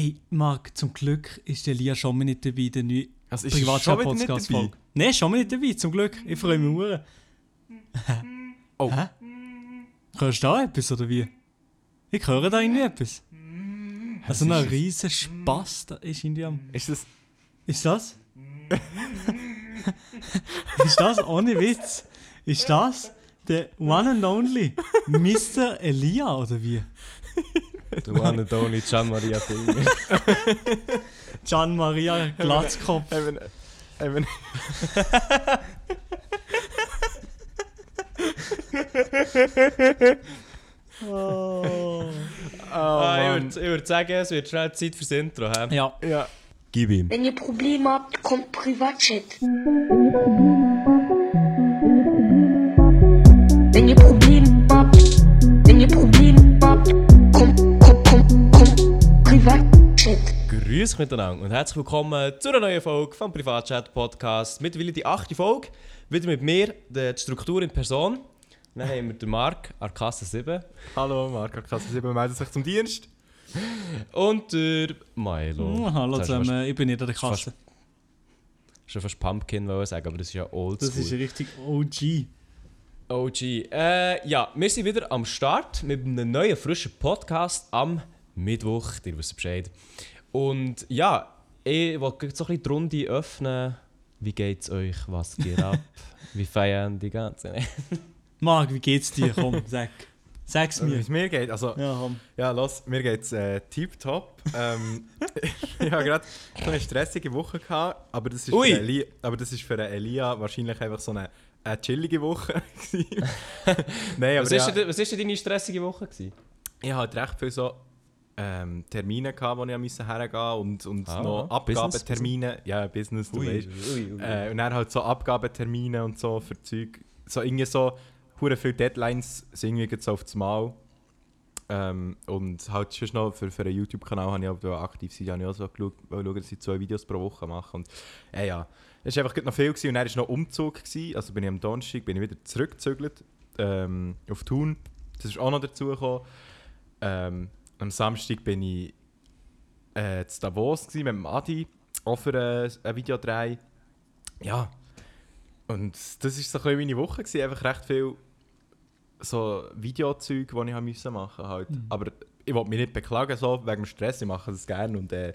Ey, Marc, zum Glück ist der Lia schon mal nicht dabei, der neue Also? Privatchat-Podcast-Folge. Nein, schon mal nicht dabei, zum Glück. Ich freue mich sehr. Oh. Hä? Hörst du da etwas, oder wie? Ich höre da irgendwie etwas. Also ein riesen Spaß da ist in dir. Ist das... Ist das? ist das ohne Witz? Ist das der one and only Mr. Elia oder wie? Du one and only Gian Maria Finger. Gian Maria Glatzkopf. Eben, eben, Oh. ah, ich würde würd sagen, es wird schnell Zeit fürs Intro. He? Ja, Ja. Gib ihm. Wenn ihr Probleme habt, kommt Privatchat. Wenn ihr Probleme Grüß euch miteinander und herzlich willkommen zu einer neuen Folge vom Privatchat Podcast. Mittlerweile die achte Folge. Wieder mit mir, der die Struktur in Person. Dann haben wir den Marc, Arkasse 7. Hallo, Marco Kasse 7 meldet sich zum Dienst. Und der Milo. Hallo Jetzt hast du zusammen, ich bin nicht an der fast- Kasse. fast- Schon fast Pumpkin wollen sagen, aber das ist ja old Das ist richtig OG. OG. Äh, ja, wir sind wieder am Start mit einem neuen, frischen Podcast am Mittwoch. Ihr wisst Bescheid. Und ja, ich wollte so ein bisschen die Runde öffnen. Wie geht's euch? Was geht ab? Wie feiern die ganze Marc, wie geht's dir? Komm, sag. Sag's Wie mir. es mir geht, also... Ja, komm. Ja, los, mir geht's äh, tipptopp. Ähm, ich habe gerade so eine stressige Woche gehabt, aber das ist, Ui. für Elia, aber das ist für Elia wahrscheinlich einfach so eine, eine chillige Woche. gewesen. Nein, aber Was, ja, ist denn, was ist denn deine stressige Woche? Gewesen? ich hatte recht viele so ähm, Termine, gehabt, wo ich musste hergehen und, und Ah, noch Abgabetermine. Ja, Business, du weißt. ui, ui. Äh, und dann halt so Abgabetermine und so für Zeug. So irgendwie so, hure viele Deadlines sind irgendwie so auf das Mal. Ähm, und halt schon noch für, für einen YouTube-Kanal habe ich auch aktiv sein, habe ich auch so geschaut, schauen, dass ich zwei Videos pro Woche mache. Und äh, ja, es war einfach noch viel gewesen. und dann war noch Umzug. Gewesen. Also bin ich am Donnerstag bin ich wieder zurückgezügelt ähm, auf Thun. Das ist auch noch dazu gekommen. Ähm, am Samstag bin ich äh, zu Davos gewesen, mit dem Adi, auch für äh, ein Videodreh. Ja, und das war so ein bisschen meine Woche, gewesen. einfach recht viel so Videozeug, die ich haben müssen machen halt. Aber ich wollte mich nicht beklagen, so, wegen dem Stress, ich mache das gerne und äh,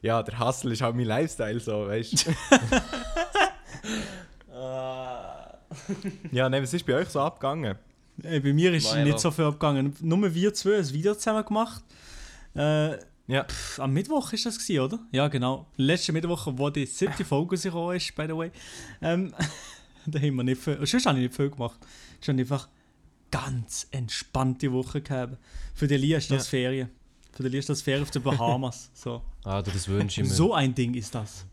ja, der Hustle ist halt mein Lifestyle, so, weißt du. ja, nein, was ist bei euch so abgegangen? Ey, bei mir ist Milo. nicht so viel abgegangen. Nur wir zwei ein Video zusammen gemacht. Äh, Ja, pff, am Mittwoch ist das gewesen, oder? Ja, genau. Letzten Mittwoch, wo die siebte Folge rausgekommen ist, by the way. Ähm, da haben wir nicht viel. Sonst habe ich nicht viel gemacht. Schon einfach ganz entspannte Woche gehabt. Für die Lia ist das Ja. Ferien. Für die Lia ist das Ferien auf den Bahamas. So, Ah, das wünsche ich mir. so ein Ding ist das.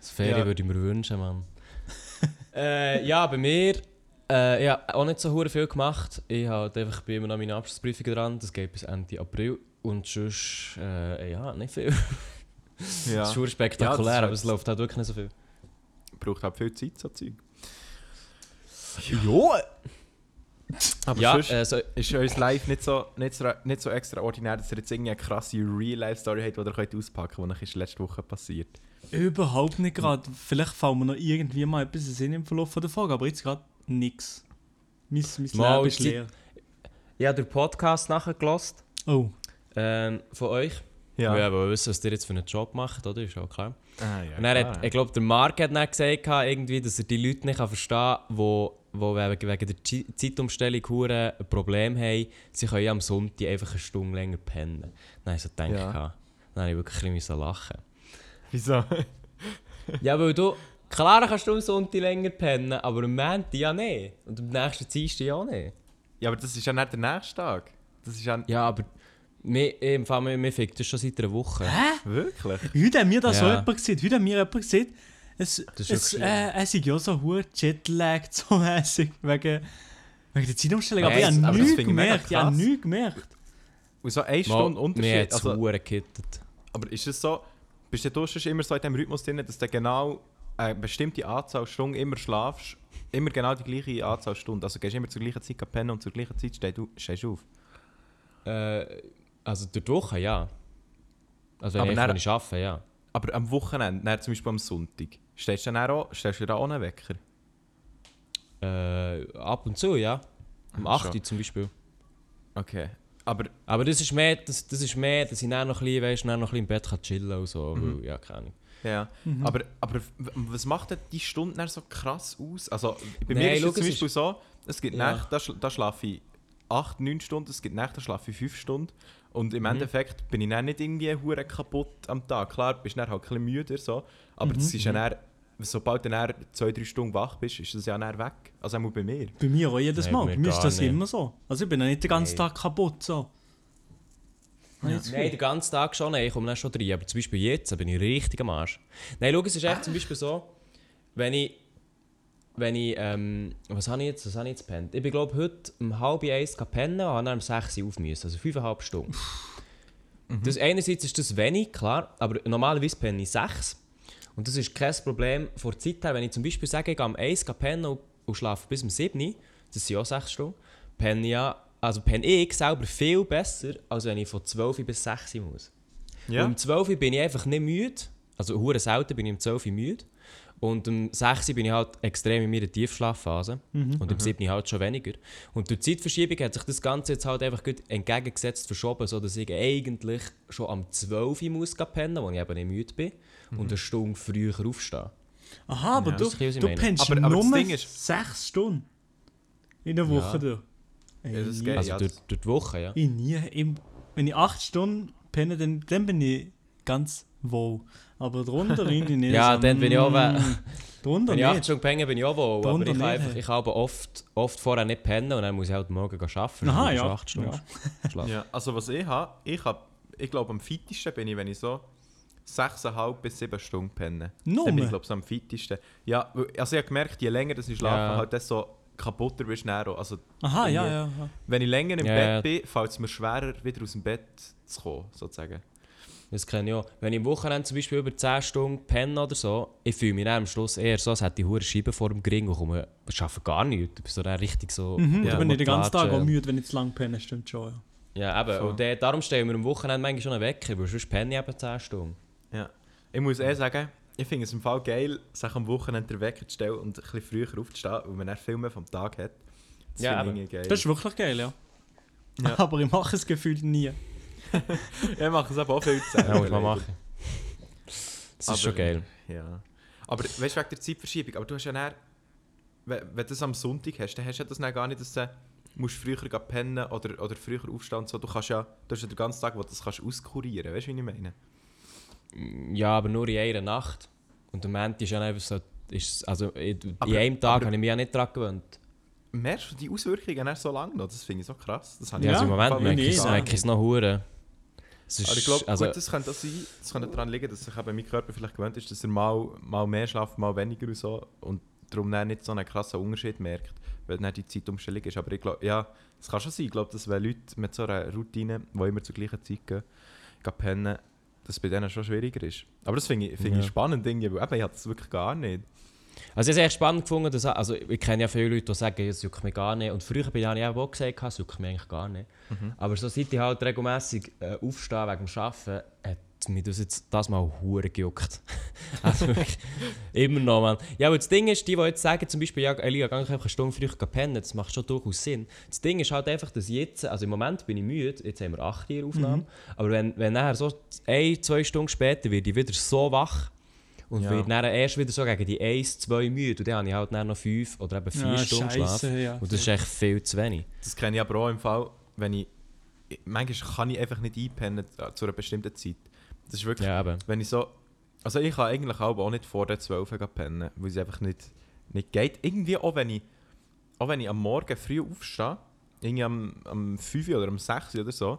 Das Ferien Ja. würde ich mir wünschen, Mann. äh, ja, bei mir. Äh, ich habe auch nicht so hure viel gemacht. Ich habe einfach bei immer noch meine Abschlussprüfungen dran. Das geht bis Ende April. Und sonst, äh, ja, nicht viel. ja. Das ist schon spektakulär, Ja, das aber es läuft halt wirklich nicht so viel. braucht halt viel Zeit, so Zeug. Ja! Aber Ja, sonst äh, so, ist euer Live nicht so, nicht, so, nicht so extraordinär, dass ihr jetzt irgendwie eine krasse Real-Life-Story habt, die ihr könnt auspacken könnt, die euch ist letzte Woche passiert. Überhaupt nicht gerade. Vielleicht fallen wir noch irgendwie mal etwas in den Sinn im Verlauf der Folge, aber jetzt gerade nichts. Mein, mein Mal Leben ist die- leer. ich habe den Podcast nachher gelost Oh, ähm, von euch. Ja. Ja, weil wir wissen, was ihr jetzt für einen Job macht, oder? Ist auch klar. Ah, ja, Und er hat, ich glaube, der Marc hat dann gesagt, irgendwie, dass er die Leute nicht verstehen kann, wo wegen der Zeitumstellung hure ein Problem haben. Sie können am Sonntag einfach eine Stunde länger pennen. Dann ich so gedacht, Ja. gehabt. dann habe ich wirklich ein bisschen lachen. Wieso? ja, weil du, klar kannst du am Sonntag länger pennen, aber am Montag ja nicht. Und am nächsten Dienstag ja nicht. ja, aber das ist ja nicht der nächste Tag. Das ist ja... Ja, aber mir, im Fall, mir, mir fickt das schon seit einer Woche. Wirklich? Heute haben wir das so Ja. jemand gesehen. Heute haben wir jemand gesehen. Es, Das ist es, äh, es ist ja so hure Jetlag so mäßig wegen, wegen der Zeitumstellung. Aber ich habe aber nichts gemerkt. Ich habe nichts gemerkt. Und so eine Mal, Stunde mir Unterschied. hat es Also, gekittet. aber ist es so, bist du schon immer so in diesem Rhythmus drin, dass du genau eine bestimmte Anzahl Stunden immer schlafst? Immer genau die gleiche Anzahl Stunden. Also gehst du immer zur gleichen Zeit pennen und zur gleichen Zeit stehst du, stehst du auf. Äh, also durch die Woche, ja. Also wenn Aber ich, dann- arbeite, ja. Aber am Wochenende, dann zum Beispiel am Sonntag, stellst du dann auch, stellst du dir auch einen Wecker? Äh, ab und zu, ja. Um Ah, 8 schon. Uhr zum Beispiel. Okay. Aber Aber das ist mehr, das, das ist mehr, dass ich dann noch ein bisschen, weißt, dann noch ein bisschen im Bett kann chillen und so. Mhm. Weil, ja, keine Ahnung. Ja, Mhm. aber, aber was macht denn die Stunde dann so krass aus? Also bei Nein, mir ist es zum Beispiel so, es gibt Ja. Nächte, da, schl da schlafe ich 8, 9 Stunden, es gibt Nächte, da schlafe ich 5 Stunden. Und Mhm. im Endeffekt bin ich dann nicht irgendwie hure kaputt am Tag. Klar, bist du dann halt ein bisschen müde, so, aber das Mhm. ist ja dann, sobald du dann 2, 3 Stunden wach bist, ist das ja dann weg. Also auch bei mir. Bei mir auch jedes Nein, Mal. bei Bei mir mir ist das nicht. immer so. Also ich bin ja nicht den ganzen Nein. Tag kaputt so. Ja. Nein, den ganzen Tag schon, nein, ich komme dann schon rein. Aber zum Beispiel jetzt bin ich richtig am Arsch. Nein, schau, es ist echt zum Beispiel so, wenn ich, wenn ich, ähm, was habe ich jetzt, was habe ich jetzt gepennt? Ich bin glaube heute um halb eins gepennt und habe dann um sechs Uhr auf müssen, also fünfeinhalb Stunden. Das einerseits ist das wenig, klar, aber normalerweise penne ich sechs. Und das ist kein Problem vor der Zeit her, wenn ich zum Beispiel sage, ich gehe um eins pennen und, und schlafe bis um sieben, das sind ja auch sechs Stunden, penne ich ja, also penne ich selber viel besser, als wenn ich von 12 bis 6 Uhr muss. Ja. Um 12 Uhr bin ich einfach nicht müde. Also hure selten bin ich um 12 Uhr müde. Und um 6 Uhr bin ich halt extrem in meiner Tiefschlafphase. Und um 7 Uhr halt schon weniger. Und durch die Zeitverschiebung hat sich das Ganze jetzt halt einfach gut entgegengesetzt verschoben, sodass ich eigentlich schon am 12 Uhr muss pennen, wo ich eben nicht müde bin. Und eine Stunde früher aufstehen. Aha, aber Ja. du, du pennst Aber- nur Ding ist- sechs Stunden in der Woche. Ja. Ey, Ja, das nie. geht. Also ja, durch, das- durch die Woche, ja. Ich nie. Ich, wenn ich acht Stunden penne, dann, dann bin ich ganz wohl. Aber drunter bin ich nicht. Ja, so, dann bin ich auch mm, Drunter Wenn ich 8 nicht. Stunden penne, bin ich auch wohl. Aber ich kann, einfach, ich kann aber oft, oft vorher nicht pennen und dann muss ich halt morgen arbeiten. Aha, ja. 8 Stunden ja. Ja, also was ich habe, ich habe, ich glaube am fittesten bin ich, wenn ich so 6,5 bis 7 Stunden penne. Nur? Dann bin ich glaube so am fittesten. Ja, also ich habe gemerkt, je länger dass ich schlafe, Ja. halt desto kaputter bist du. Also Aha, ja, ja. ja. Wenn ich länger im Ja, Bett ja. bin, fällt es mir schwerer, wieder aus dem Bett zu kommen, sozusagen. Das kenne ich auch. Wenn ich am Wochenende zum Beispiel über 10 Stunden penne oder so, ich fühle mich am Schluss eher so, als hätte ich hure Scheiben vor dem Gring und komme, ich arbeite gar nichts. Ich bin so richtig so... Mhm, Ja, da bin ich den ganzen Tag auch müde, wenn ich zu lang penne, stimmt schon. Ja. Ja, eben. So. Und der, darum stellen wir am Wochenende manchmal schon einen Wecker, weil sonst penne ich eben 10 Stunden. Ja. Ich muss eh sagen, ich finde es im Fall geil, sich am Wochenende den Wecker zu stellen und ein bisschen früher aufzustehen, weil man dann viel mehr vom Tag hat. Das Ja, finde ich geil. Das ist wirklich geil, ja. Ja. Aber ich mache es gefühlt nie. ich mache es aber auch viel zu Ja, muss man machen. Das ist Aber- schon geil. Ja. Aber weißt du, wegen der Zeitverschiebung, aber du hast ja dann, wenn, wenn du das am Sonntag hast, dann hast du ja das dann gar nicht, dass du musst früher pennen oder, oder früher aufstehen und so. Du kannst ja, du hast ja den ganzen Tag, wo du das kannst auskurieren, weißt du, wie ich meine? Ja, aber nur in einer Nacht. Und der Moment ist ja einfach so... Ist, also in, in Aber- einem Tag habe ich mich ja nicht daran gewöhnt. Merkst du die Auswirkungen dann so lange noch? Das finde ich so krass. Das habe Ja, ich also im Moment merke ich merke ich es noch hure. Aber ich glaube, also, gut, das könnte auch sein, das könnte daran liegen, dass sich eben mein Körper vielleicht gewöhnt ist, dass er mal, mal mehr schlaft, mal weniger und so und darum dann nicht so einen krassen Unterschied merkt, weil dann die Zeitumstellung ist. Aber ich glaube, ja, es kann schon sein. Ich glaube, dass wenn Leute mit so einer Routine, die immer zur gleichen Zeit gehen, gehen pennen, dass es bei denen schon schwieriger ist. Aber das finde ich, finde ich Ja. spannend, irgendwie, weil eben, ich habe das wirklich gar nicht. Also ich habe es echt spannend gefunden, dass, also ich kenne ja viele Leute, die sagen, es juckt mich gar nicht. Und früher bin ich auch gesagt, es juckt mich eigentlich gar nicht. Mhm. Aber so seit ich halt regelmässig äh, aufstehe wegen dem Arbeiten, hat mich das jetzt das mal hure gejuckt. also wirklich, immer noch, man. Ja, aber das Ding ist, die, die jetzt sagen, zum Beispiel, ja, Elia, geh einfach eine Stunde früher pennen, das macht schon durchaus Sinn. Das Ding ist halt einfach, dass jetzt, also im Moment bin ich müde, jetzt haben wir 8 Uhr Aufnahme, aber wenn, wenn nachher so ein, zwei Stunden später werde ich wieder so wach, und Ja. wird dann erst wieder so gegen die 1, 2 müde. Und dann habe ich halt dann noch 5 oder eben 4 Ja, Stunden Schlaf. ja. Und das ist echt viel zu wenig. Das kenne ich aber auch im Fall, wenn ich, ich- manchmal kann ich einfach nicht einpennen äh, zu einer bestimmten Zeit. Das ist wirklich Ja, eben. Wenn ich so. Also ich kann eigentlich auch, auch nicht vor der 12 Uhr pennen, weil es einfach nicht, nicht geht. Irgendwie auch wenn ich, auch wenn ich am Morgen früh aufstehe, irgendwie am, am 5 Uhr oder am 6 Uhr oder so,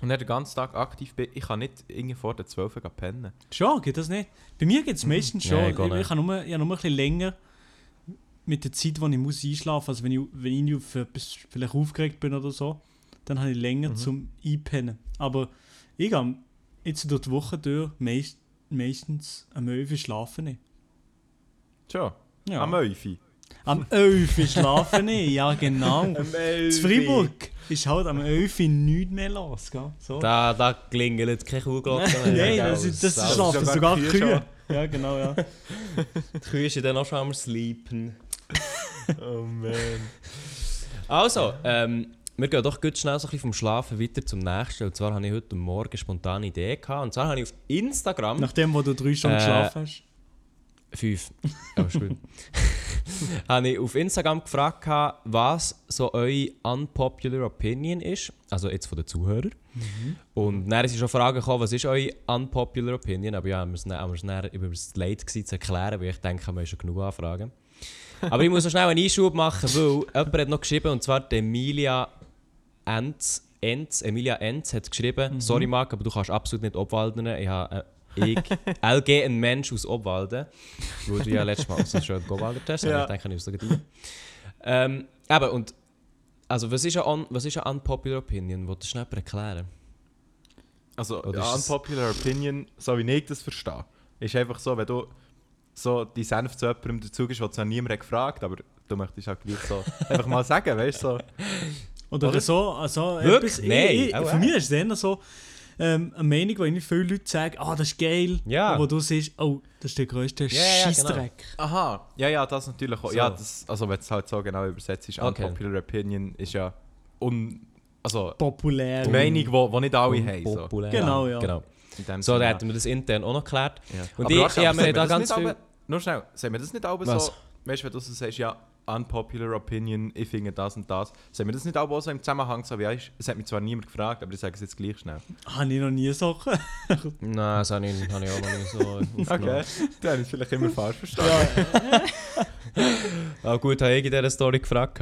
und dann den ganzen Tag aktiv bin, ich kann nicht irgendwie vor der 12 Uhr pennen. Schon, geht das nicht? Bei mir geht es meistens schon. Nein, ich, ich habe nur, ich habe nur ein bisschen länger mit der Zeit, wo ich muss einschlafen muss. Also wenn ich, wenn ich auf etwas vielleicht aufgeregt bin oder so, dann habe ich länger Mhm. zum Einpennen. Aber ich gehe jetzt durch die Woche durch meist, meistens am 11 Uhr schlafen. nicht. Schon. Ja. Am 11 Uhr. Am 11 Uhr schlafen ich, ja genau. In Freiburg ist halt am 11 Uhr nichts mehr los, gell? So. Da, da klingelt keine Kuhglocke mehr. Nein, gell? das, ist- das Sau- schlafen sogar sogar Kühe Kühe. Ja, genau, ja. Die Kühe sind dann auch schon am Sleepen. Oh man. Also, ähm, wir gehen doch gut schnell so ein bisschen vom Schlafen weiter zum nächsten. Und zwar habe ich heute Morgen eine spontane Idee gehabt. Und zwar habe ich auf Instagram. Nachdem, wo du drei Stunden Äh, geschlafen hast. Fünf. Ist gut. habe ich auf Instagram gefragt, gehabt, was so eure unpopular Opinion ist. Also jetzt von den Zuhörern. Und dann ist schon Fragen gekommen, was ist eure unpopular Opinion? Aber ja, haben wir es dann- dann über das Late gewesen, zu erklären, weil ich denke, wir haben schon genug Anfragen. Aber ich muss noch schnell einen Einschub machen, weil jemand hat noch geschrieben, und zwar Emilia Enz, Enz, Emilia Enz hat geschrieben, sorry Marc, aber du kannst absolut nicht Obwalden. Ich habe äh, ich, LG, ein Mensch aus Obwalden, wo du ja letztes Mal also schon gewaldert hast, Ja. ich denke, ich sogar ähm, eben, und also was ist eine, was ist eine unpopular Opinion? Willst du schnell erklären? Also, es- unpopular opinion, so wie ich das verstehe, ist einfach so, wenn du so die Senf zu jemandem dazu gibst, was zwar niemand hat gefragt, aber du möchtest halt gleich so einfach mal sagen, weißt du? So. Oder, Oder? so. Also Wirklich? etwas- Nein, Ich, ich, auch für mich ist es eher so ähm, eine Meinung, irgendwie viele Leute sagen, ah, das ist geil. Ja. Aber du siehst, oh, das ist der grösste Ja, ja, genau. Scheissdreck. Aha, ja, ja, das natürlich auch. So. Ja, das, also wenn es halt so genau übersetzt ist, Okay. unpopular opinion ist ja un... Also, Populär. die Meinung, die wo nicht alle haben. So. Genau, ja. genau. So, dann hätten wir das intern auch noch geklärt. Ja. Und Aber ich- ich aber habe mir da das ganz nicht viel- Nur schnell, sehen wir das nicht Was? so... Weißt du, wenn du so sagst, ja, unpopular opinion, ich finde das und das. Sehen wir das nicht auch so im Zusammenhang so wie, weißt, es hat mich zwar niemand gefragt, aber ich sage es jetzt gleich schnell. Habe ich noch nie Sachen. Nein, das habe ich, habe ich auch noch nicht so aufgenommen. Okay, dann habe ich es vielleicht immer falsch verstanden. Ah, gut, habe ich in dieser Story gefragt.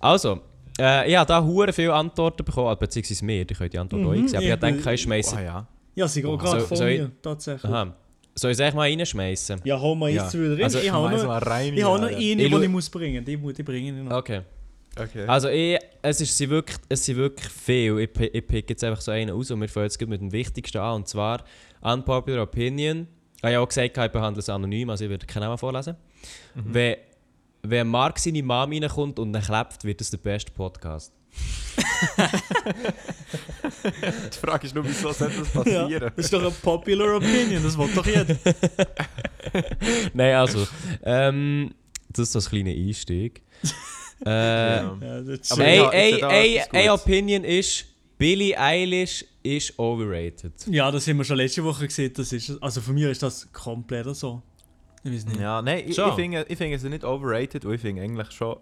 Also, äh, ich habe da hure viele Antworten bekommen, also beziehungsweise mehr, die können die Antwort Mhm, auch sehen, aber ich ich denke, ich schmeiße. Ah ja. Ja, sie geht gerade So- ich- mir, tatsächlich. Aha. Soll ich es echt mal reinschmeißen? Ja, hol mal Ja. eins wieder rein. Also, ich habe noch, rein. ich habe noch ja. eine, Ich die ich muss bringen. Die, muss- die bringe ich noch. Okay. Okay. Also, ich, es, ist, sie wirklich, es sind wirklich viel. Ich, ich pick jetzt einfach so einen aus und wir fangen jetzt mit dem Wichtigsten an. Und zwar Unpopular Opinion. Ich habe ja auch gesagt, ich behandle es anonym, also ich werde keinen Namen vorlesen. Wenn, wenn Mark seine Mom reinkommt und dann klebt, wird das der beste Podcast. Die Frage ist nur, wieso sollte das Ja, passieren? das ist doch eine popular opinion, das will doch jeder. Nein, also, ähm, das ist das kleine Einstieg. äh, Ja. Ja, Aber Ey, ja, ey, ja ey. Opinion ist, Billie Eilish ist overrated. ja, das haben wir schon letzte Woche gesehen. Das ist, also für mich ist das komplett so. Ich weiß nicht. Ja, nein, ich, ich finde ich finde sie nicht overrated und ich finde eigentlich schon,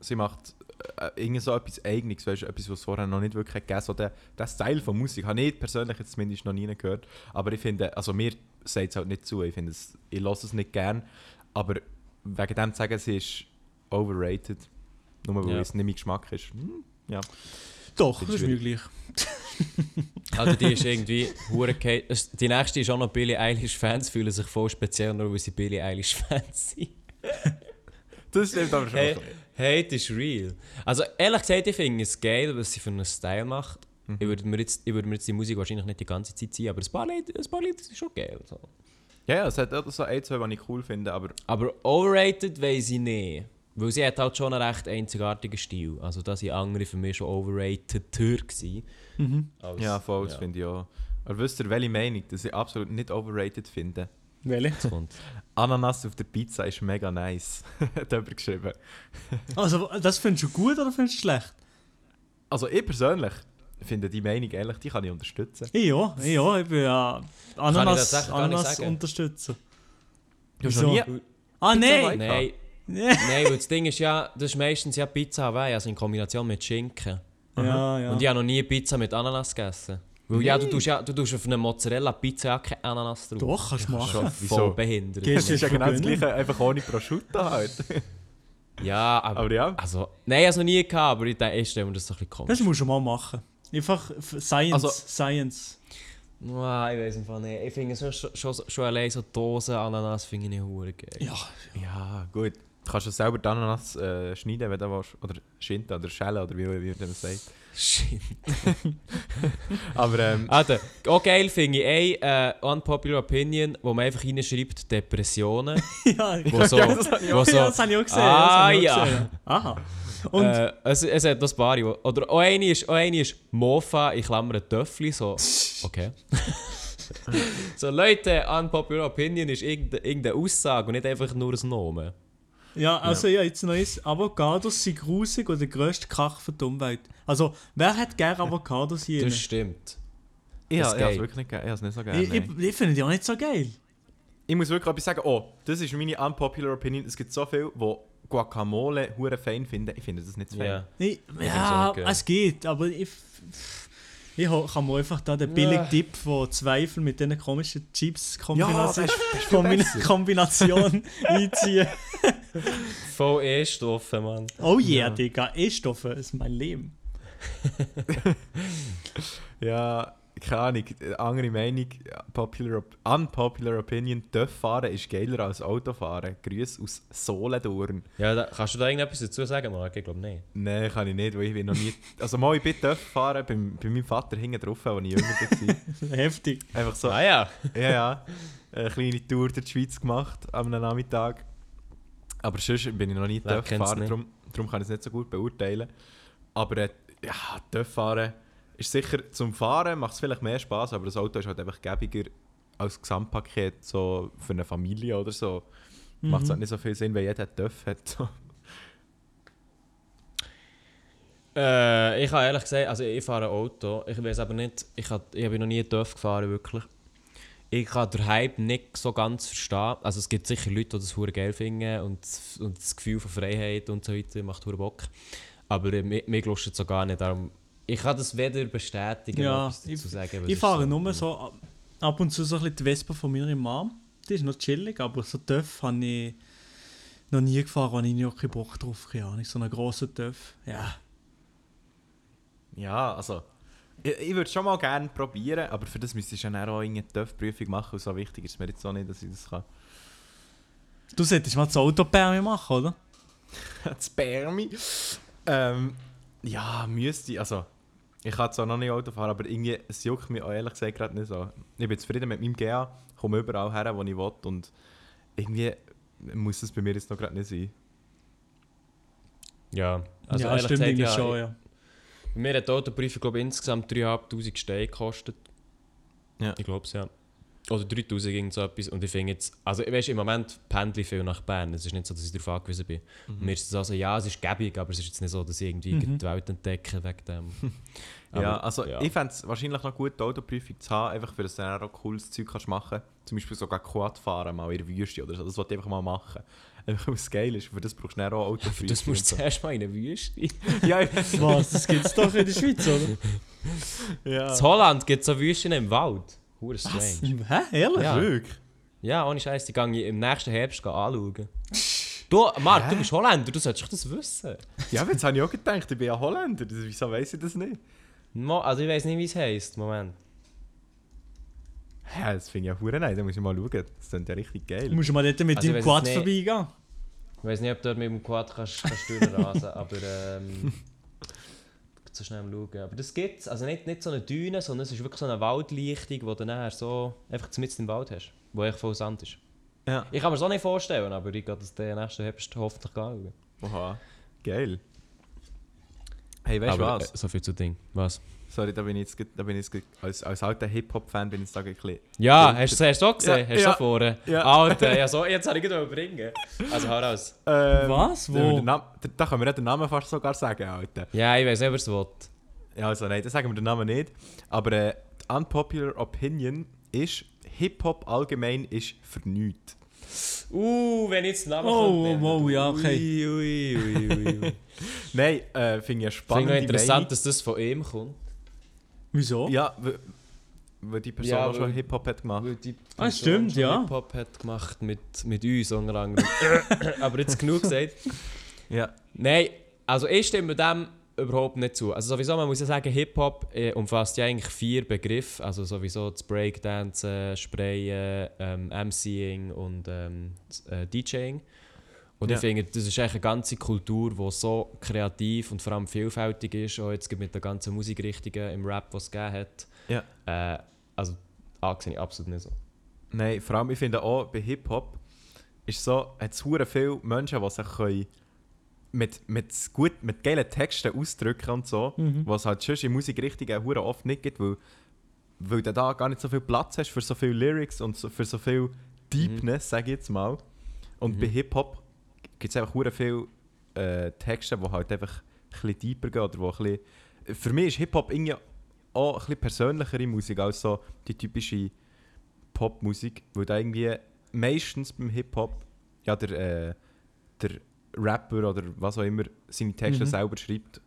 sie macht äh, irgendwie so etwas Eigenes, weißt etwas, was es vorher noch nicht wirklich gegeben hat. So der, der Style von Musik habe ich persönlich jetzt zumindest noch nie gehört, aber ich finde, also mir sagt es halt nicht zu, ich finde es, ich lasse es nicht gern, aber wegen dem zu sagen, sie ist overrated, nur weil Ja. es nicht mein Geschmack ist, hm, ja. Doch, das ist ich möglich. Also die ist irgendwie hure es- Die nächste ist auch noch Billie Eilish Fans fühlen sich voll speziell, nur weil sie Billie Eilish Fans sind. Das stimmt aber schon. Hey, Hate is real. Also ehrlich gesagt, ich finde es geil, was sie für einen Style macht. Ich würde mir, jetzt, ich würde mir jetzt die Musik wahrscheinlich nicht die ganze Zeit ziehen, aber ein paar Lieder, ein paar Lieder sind schon geil. So. Ja, ja, es hat auch so ein, zwei, die ich cool finde, aber Aber overrated weiß ich nicht. Weil sie hat halt schon einen recht einzigartigen Stil. Also da sind andere für mich schon overrated gewesen. Mhm. Als- ja, voll, das ja. finde ich auch. Aber wisst ihr, welche Meinung, dass ich absolut nicht overrated finde? Welche? Ananas auf der Pizza ist mega nice. Hat jemand geschrieben. Also, das findest du gut oder findest du schlecht? Also ich persönlich finde die Meinung ehrlich, die kann ich unterstützen. Ich ja, ich ja, ich bin ja Ananas? Kann ich Ananas sagen? unterstützer. Du hast noch nie... Ah, Pizza nein! Nein, nein, weil das Ding ist ja, das ist meistens ja Pizza Hawaii, also in Kombination mit Schinken. ja. ja. Und ich habe noch nie Pizza mit Ananas gegessen. Weil ja, du tust ja, du tust auf einer Mozzarella-Pizza ja keine Ananas drauf. Doch, kannst du machen. Schon, Voll wieso? behindert. Das ist ja genau das gleiche, einfach ohne Prosciutto halt. Ja, aber, Aber ja. Also, nein, ich habe es noch nie gehabt, aber ich, denke, ich stelle mir das so ein bisschen komisch Das musst du mal machen. Einfach Science. Also- Science. Ah, ich weiß einfach nicht. Ich finde so, schon, schon, schon allein so Dosen Ananas finde ich hure geil. Ja, Ja, gut. Du kannst es selber dann noch äh, schneiden, wenn du willst. Oder schinden oder schälen oder wie, wie man das sagt. Shit. Aber ähm, Alter, auch geil finde ich ein äh, unpopular opinion, wo man einfach reinschreibt Depressionen. ja, Wo so, das habe ich ja, so, das habe ich auch gesehen. Ah, ich auch ja. gesehen. Aha. Und äh, es, es hat das paar. Oder auch eine ist, auch eine ist Mofa, in Klammern Töffli, so. Okay. so Leute, unpopular opinion ist irgendeine, irgendeine Aussage und nicht einfach nur ein Nomen. Ja, also ja, jetzt noch ist Avocados sind grusig und der grösste Krach für die Umwelt. Also, wer hat gerne Avocados hier? Das stimmt. ich habe es wirklich nicht, ge- ich habe es nicht so gerne. Ich, ich, ich finde die auch nicht so geil. Ich muss wirklich etwas sagen, oh, das ist meine unpopular opinion. Es gibt so viele, die Guacamole hure fein finden. Ich finde das nicht fein. Ja. Ich, ja, geil. es geht, aber ich, ich kann mir einfach da den billigen Tipp von Zweifel mit diesen komischen Chips-Kombinationen besser. Kombination einziehen. Voll E-Stoffe, Mann. Oh yeah, Digga, E-Stoffe ist mein Leben. Ja, keine Ahnung, andere Meinung, ja, popular, op- unpopular opinion, Töff fahren ist geiler als Autofahren. Grüße aus Solendorn. Ja, da, kannst du da irgendetwas dazu sagen, Marc? Ich glaube nicht. Nein, kann ich nicht, weil ich bin noch nie... Also mal, ich bin Töff fahren bei, bei meinem Vater hinten drauf, als ich jünger war. Heftig. Einfach so, Ah ja. ja, ja, eine kleine Tour durch die Schweiz gemacht am Nachmittag. Aber sonst bin ich noch nie Wer Töff kennt's fahren, nicht? darum, darum kann ich es nicht so gut beurteilen. Aber äh, ja, Töff fahren ist sicher zum Fahren, macht es vielleicht mehr Spaß, aber das Auto ist halt einfach gäbiger als Gesamtpaket so für eine Familie oder so. Macht es halt nicht so viel Sinn, wenn jeder Töff hat. Äh, ich habe ehrlich gesagt, also ich fahre ein Auto. Ich weiß aber nicht, ich, hab, ich habe noch nie TÜV gefahren, wirklich. Ich kann den Hype nicht so ganz verstehen. Also es gibt sicher Leute, die das hure geil finden und, und das Gefühl von Freiheit und so weiter macht hure Bock. Aber äh, mir, mir es so gar nicht. Darum, ich kann das weder bestätigen Ja, noch dazu sagen. Ich fahre so, nur so ab- ab und zu so ein bisschen die Vespa von meiner Mom. Die ist noch chillig, aber so TÜV habe ich noch nie gefahren, habe ich noch keinen Bock drauf. Keine Ahnung, so einen grossen TÜV. Ja. Ja, also. Ich, ich würde es schon mal gerne probieren, aber für das müsstest du ja dann auch eine TÜV-Prüfung machen. Und so wichtig ist mir jetzt auch nicht, dass ich das kann. Du solltest mal das Autopermi machen, oder? das Permi. Ähm, ja, müsste ich. Also, ich kann zwar noch nicht Auto fahren, aber irgendwie, es juckt mich auch ehrlich gesagt gerade nicht so. Ich bin zufrieden mit meinem GA, komme überall her, wo ich will und irgendwie muss es bei mir jetzt noch gerade nicht sein. Ja, also ja, ehrlich stimmt gesagt, ja, schon, ja. Mir hat die Autoprüfung glaube insgesamt 3'500 Steine gekostet. Ja. Ich glaube es, ja. Oder 3000 irgend so etwas. Und ich finde jetzt, also weißt, im Moment pendle ich viel nach Bern. Es ist nicht so, dass ich darauf angewiesen bin. Und mir ist es also, ja, es ist gäbig, aber es ist jetzt nicht so, dass ich irgendwie Mhm. die Welt entdecke wegen dem. ja, Aber, also ja. ich fände es wahrscheinlich noch gut, die Autoprüfung zu haben, einfach für das du dann auch cooles Zeug kannst machen Zum Beispiel sogar Quad fahren, mal in der Wüste oder so. Das wollte ich einfach mal machen. Einfach weil es geil ist. Für das brauchst du dann auch Autoprüfung. Das musst du zuerst mal in eine Wüste. Ja. Was? Das gibt es doch in der Schweiz, oder? Ja. In Holland gibt es so Wüsten im Wald. Hure Was? strange. Hä? Ehrlich? Ja. Wirklich? Ja, ohne Scheiß, die gehe ich im nächsten Herbst anschauen. Du, Marc, du bist Holländer, du solltest das wissen. Ja, aber jetzt habe ich auch gedacht, ich bin ja Holländer. Wieso weiss ich das nicht? Mo also ich weiß nicht, wie es heisst. Moment. Ja, das finde ich ja hure nice. Da muss ich mal schauen. Das klingt ja richtig geil. Du musst mal dort mit Also, deinem ich weiss Quad nicht. vorbeigehen. Ich weiß nicht, ob du dort mit dem Quad kannst, kannst durchrasen aber ähm, so schnell am schauen. Aber das gibt es. Also nicht, nicht so eine Düne, sondern es ist wirklich so eine Waldlichtung, wo du nachher so einfach mitten im Wald hast, wo echt voll Sand ist. Ja. Ich kann mir das auch nicht vorstellen, aber ich gehe das den nächsten Herbst hoffentlich schauen. Oha. Geil. Hey, weißt du was? Äh, so viel zu Ding. Was? Sorry, da bin ich jetzt, da bin ich jetzt als, als alter Hip-Hop-Fan bin ich jetzt da ein bisschen... Ja, Ja. hast du es auch gesehen? Ja, hast du ja. so vorne? Ja. Alter, ja, so, jetzt habe ich gerade überbringen. Also hau raus. Ähm, Was? Wo? da, da können wir ja den Namen fast sogar sagen, Alter. Ja, ich weiß nicht, was es will. Ja, also nein, das sagen wir den Namen nicht. Aber äh, die unpopular opinion ist, Hip-Hop allgemein ist für nichts. Uh, wenn jetzt Namen Oh, könnte nennen. wow, ja, okay. Ui, ui, ui, ui, ui. Nein, äh, finde ich eine Finde spannende ich interessant, Meinung. dass das von ihm kommt. Wieso? Ja, weil die Person Ja, auch schon Hip-Hop hat gemacht. Weil die Ah, Person stimmt, schon ja. Hip-Hop hat gemacht mit, mit uns unter anderem. Aber jetzt genug gesagt. Ja. Nein, also ich stimme dem überhaupt nicht zu. Also sowieso, man muss ja sagen, Hip-Hop äh, umfasst ja eigentlich vier Begriffe. Also sowieso das Breakdancen, Sprayen, ähm, MCing und ähm, äh, DJing. Und Ja. ich finde, das ist eigentlich eine ganze Kultur, die so kreativ und vor allem vielfältig ist, auch jetzt mit den ganzen Musikrichtungen im Rap, die es gegeben hat. Ja. Äh, also, ah, sehe ich absolut nicht so. Nein, vor allem, ich finde auch bei Hip-Hop ist so, hat es viele Menschen, die sich können mit, mit, gut, mit geilen Texten ausdrücken und so, Mhm. was halt schon in Musikrichtungen hure oft nicht gibt, weil, weil du da gar nicht so viel Platz hast für so viele Lyrics und so, für so viel Deepness, sage ich jetzt mal. Und Mhm. bei Hip-Hop gibt es einfach viele äh, Texte, die halt einfach ein bisschen deeper gehen oder wo ein bisschen... Für mich ist Hip-Hop irgendwie auch ein bisschen persönlichere Musik als so die typische Popmusik, weil da irgendwie meistens beim Hip-Hop ja der, äh, der Rapper oder was auch immer seine Texte Mhm. selber schreibt.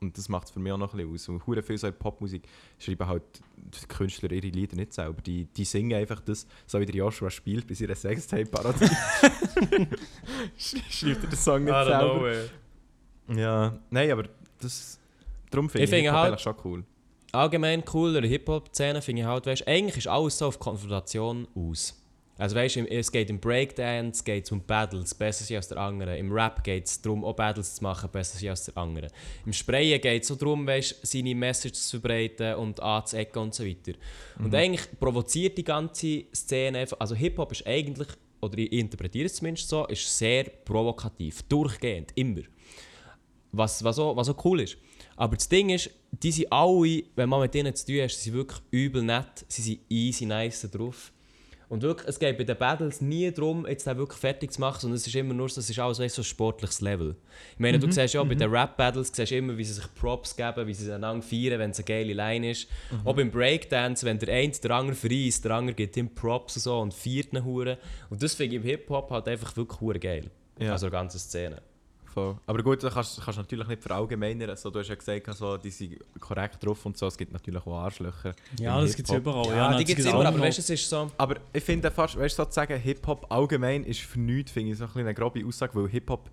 Und das macht es für mich auch noch ein bisschen aus. Und hure viel so in Popmusik schreiben halt die Künstler ihre Lieder nicht selber. Die, die singen einfach das, so wie der Joshua spielt bei seiner Sextape-Parodie. Schreibt er den Song nicht selber. Ja, nein, aber das... Darum finde Ich ich, finde Hip-Hop halt- schon cool. allgemein cooler Hip-Hop-Szene finde ich halt, weißt, eigentlich ist alles so auf Konfrontation aus. Also weißt, im- es geht im Breakdance geht um Battles, besser sein als der andere. Im Rap geht es darum, auch Battles zu machen, besser sein als der andere. Im Sprayen geht es so darum, weißt, seine Message zu verbreiten und anzuecken und so weiter. Und eigentlich provoziert die ganze Szene einfach, also Hip-Hop ist eigentlich, oder ich interpretiere es zumindest so, ist sehr provokativ, durchgehend, immer. Was, was, auch, was auch cool ist. Aber das Ding ist, die sind alle, wenn man mit denen zu tun hat, sie sind wirklich übel nett, sie sind easy nice drauf. Und wirklich, es geht bei den Battles nie darum, jetzt den wirklich fertig zu machen, sondern es ist immer nur so, es ist alles weißt, so ein sportliches Level. Ich meine, du siehst ja bei den Rap-Battles, siehst immer, wie sie sich Props geben, wie sie einander feiern, wenn es eine geile Line ist. Auch beim Breakdance, wenn der eine der andere verreist, der andere gibt ihm Props und so und feiert ihn hure. Und das finde ich im Hip-Hop halt einfach wirklich hure geil. Ja. Also eine ganze Szene. Voll. Aber gut, du kannst, kannst natürlich nicht verallgemeinern. Also, du hast ja gesagt, also, die sind korrekt drauf und so. Es gibt natürlich auch Arschlöcher. Ja, das gibt es Hip-Hop. überall. Ja, nein, die das gibt es immer, auch aber weißt du, es ist so... Aber ich finde fast, weißt du, sozusagen, Hip-Hop allgemein ist für nichts, finde ich, so ein eine grobe Aussage, weil Hip-Hop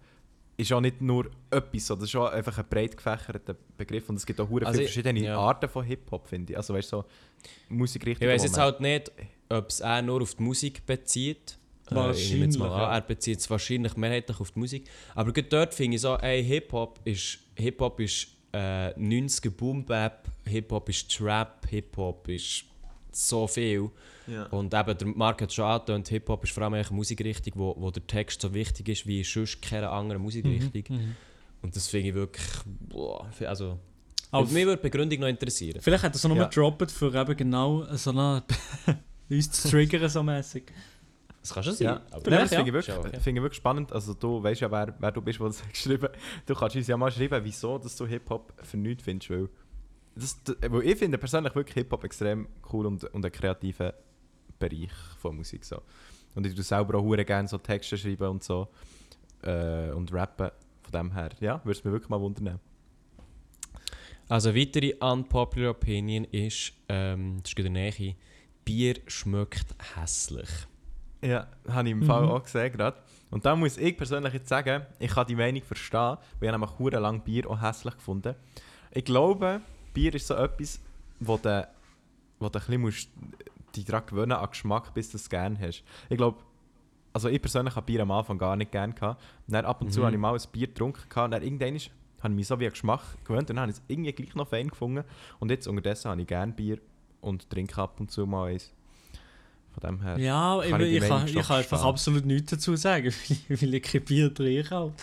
ist auch nicht nur etwas, sondern es ist auch einfach ein breit gefächerter Begriff und es gibt auch Also viele ich- verschiedene ja. Arten von Hip-Hop, finde ich. Also, weißt du, so Ich Musikrichtungen. weiß jetzt halt nicht, ob es er nur auf die Musik bezieht. Äh, Wahrscheinlich, an, ja. er bezieht es wahrscheinlich mehrheitlich auf die Musik. Aber gerade dort finde ich so, ey, Hip-Hop ist, Hip-Hop ist äh, 90er Boom-Bap, Hip-Hop ist Trap, Hip-Hop ist so viel. Ja. Und eben, der Marc hat schon angetönt, Hip-Hop ist vor allem eine Musikrichtung, wo, wo der Text so wichtig ist wie sonst keine andere Musikrichtung. Mhm. Und das finde ich wirklich, boah, also... Aber mich würde die Begründung noch interessieren. Vielleicht hat er es nur Ja. gedroppt, für eben genau so eine uns zu triggern, so mäßig. Das kann schon sein. Ja, aber Nein, das ja. finde ich, wirklich, okay. finde ich wirklich spannend. Also du weißt ja, wer, wer du bist, der das hat geschrieben Du kannst uns ja mal schreiben, wieso dass du Hip-Hop für nichts findest. Weil, das, weil ich finde persönlich wirklich Hip-Hop extrem cool und, und einen kreativen Bereich von Musik. So. Und ich tue selber auch hure gerne so Texte schreiben und so. Äh, und rappen. Von dem her, ja, würde es mir wirklich mal wundern. Also eine weitere unpopular Opinion ist, ähm, das ist in der Nähe, Bier schmeckt hässlich. Ja, habe ich im Mhm. Fall auch gesehen gerade. Und da muss ich persönlich jetzt sagen, ich kann die Meinung verstehen, weil ich nämlich hure lang Bier auch hässlich gefunden. Ich glaube, Bier ist so etwas, wo du, wo du ein bisschen musst, dich daran gewöhnen an Geschmack, bis du es gerne hast. Ich glaube, also ich persönlich habe Bier am Anfang gar nicht gerne gehabt. Dann ab und zu Mhm. habe ich mal ein Bier getrunken gehabt. Dann irgendwann ist- habe ich mich so wie an Geschmack gewöhnt und dann habe ich es irgendwie gleich noch fein gefunden. Und jetzt unterdessen habe ich gerne Bier und trinke ab und zu mal eins. Von dem her. Ja, Kann ich, ich kann, ich kann einfach absolut nichts dazu sagen, weil ich, kein Bier trinke. halt.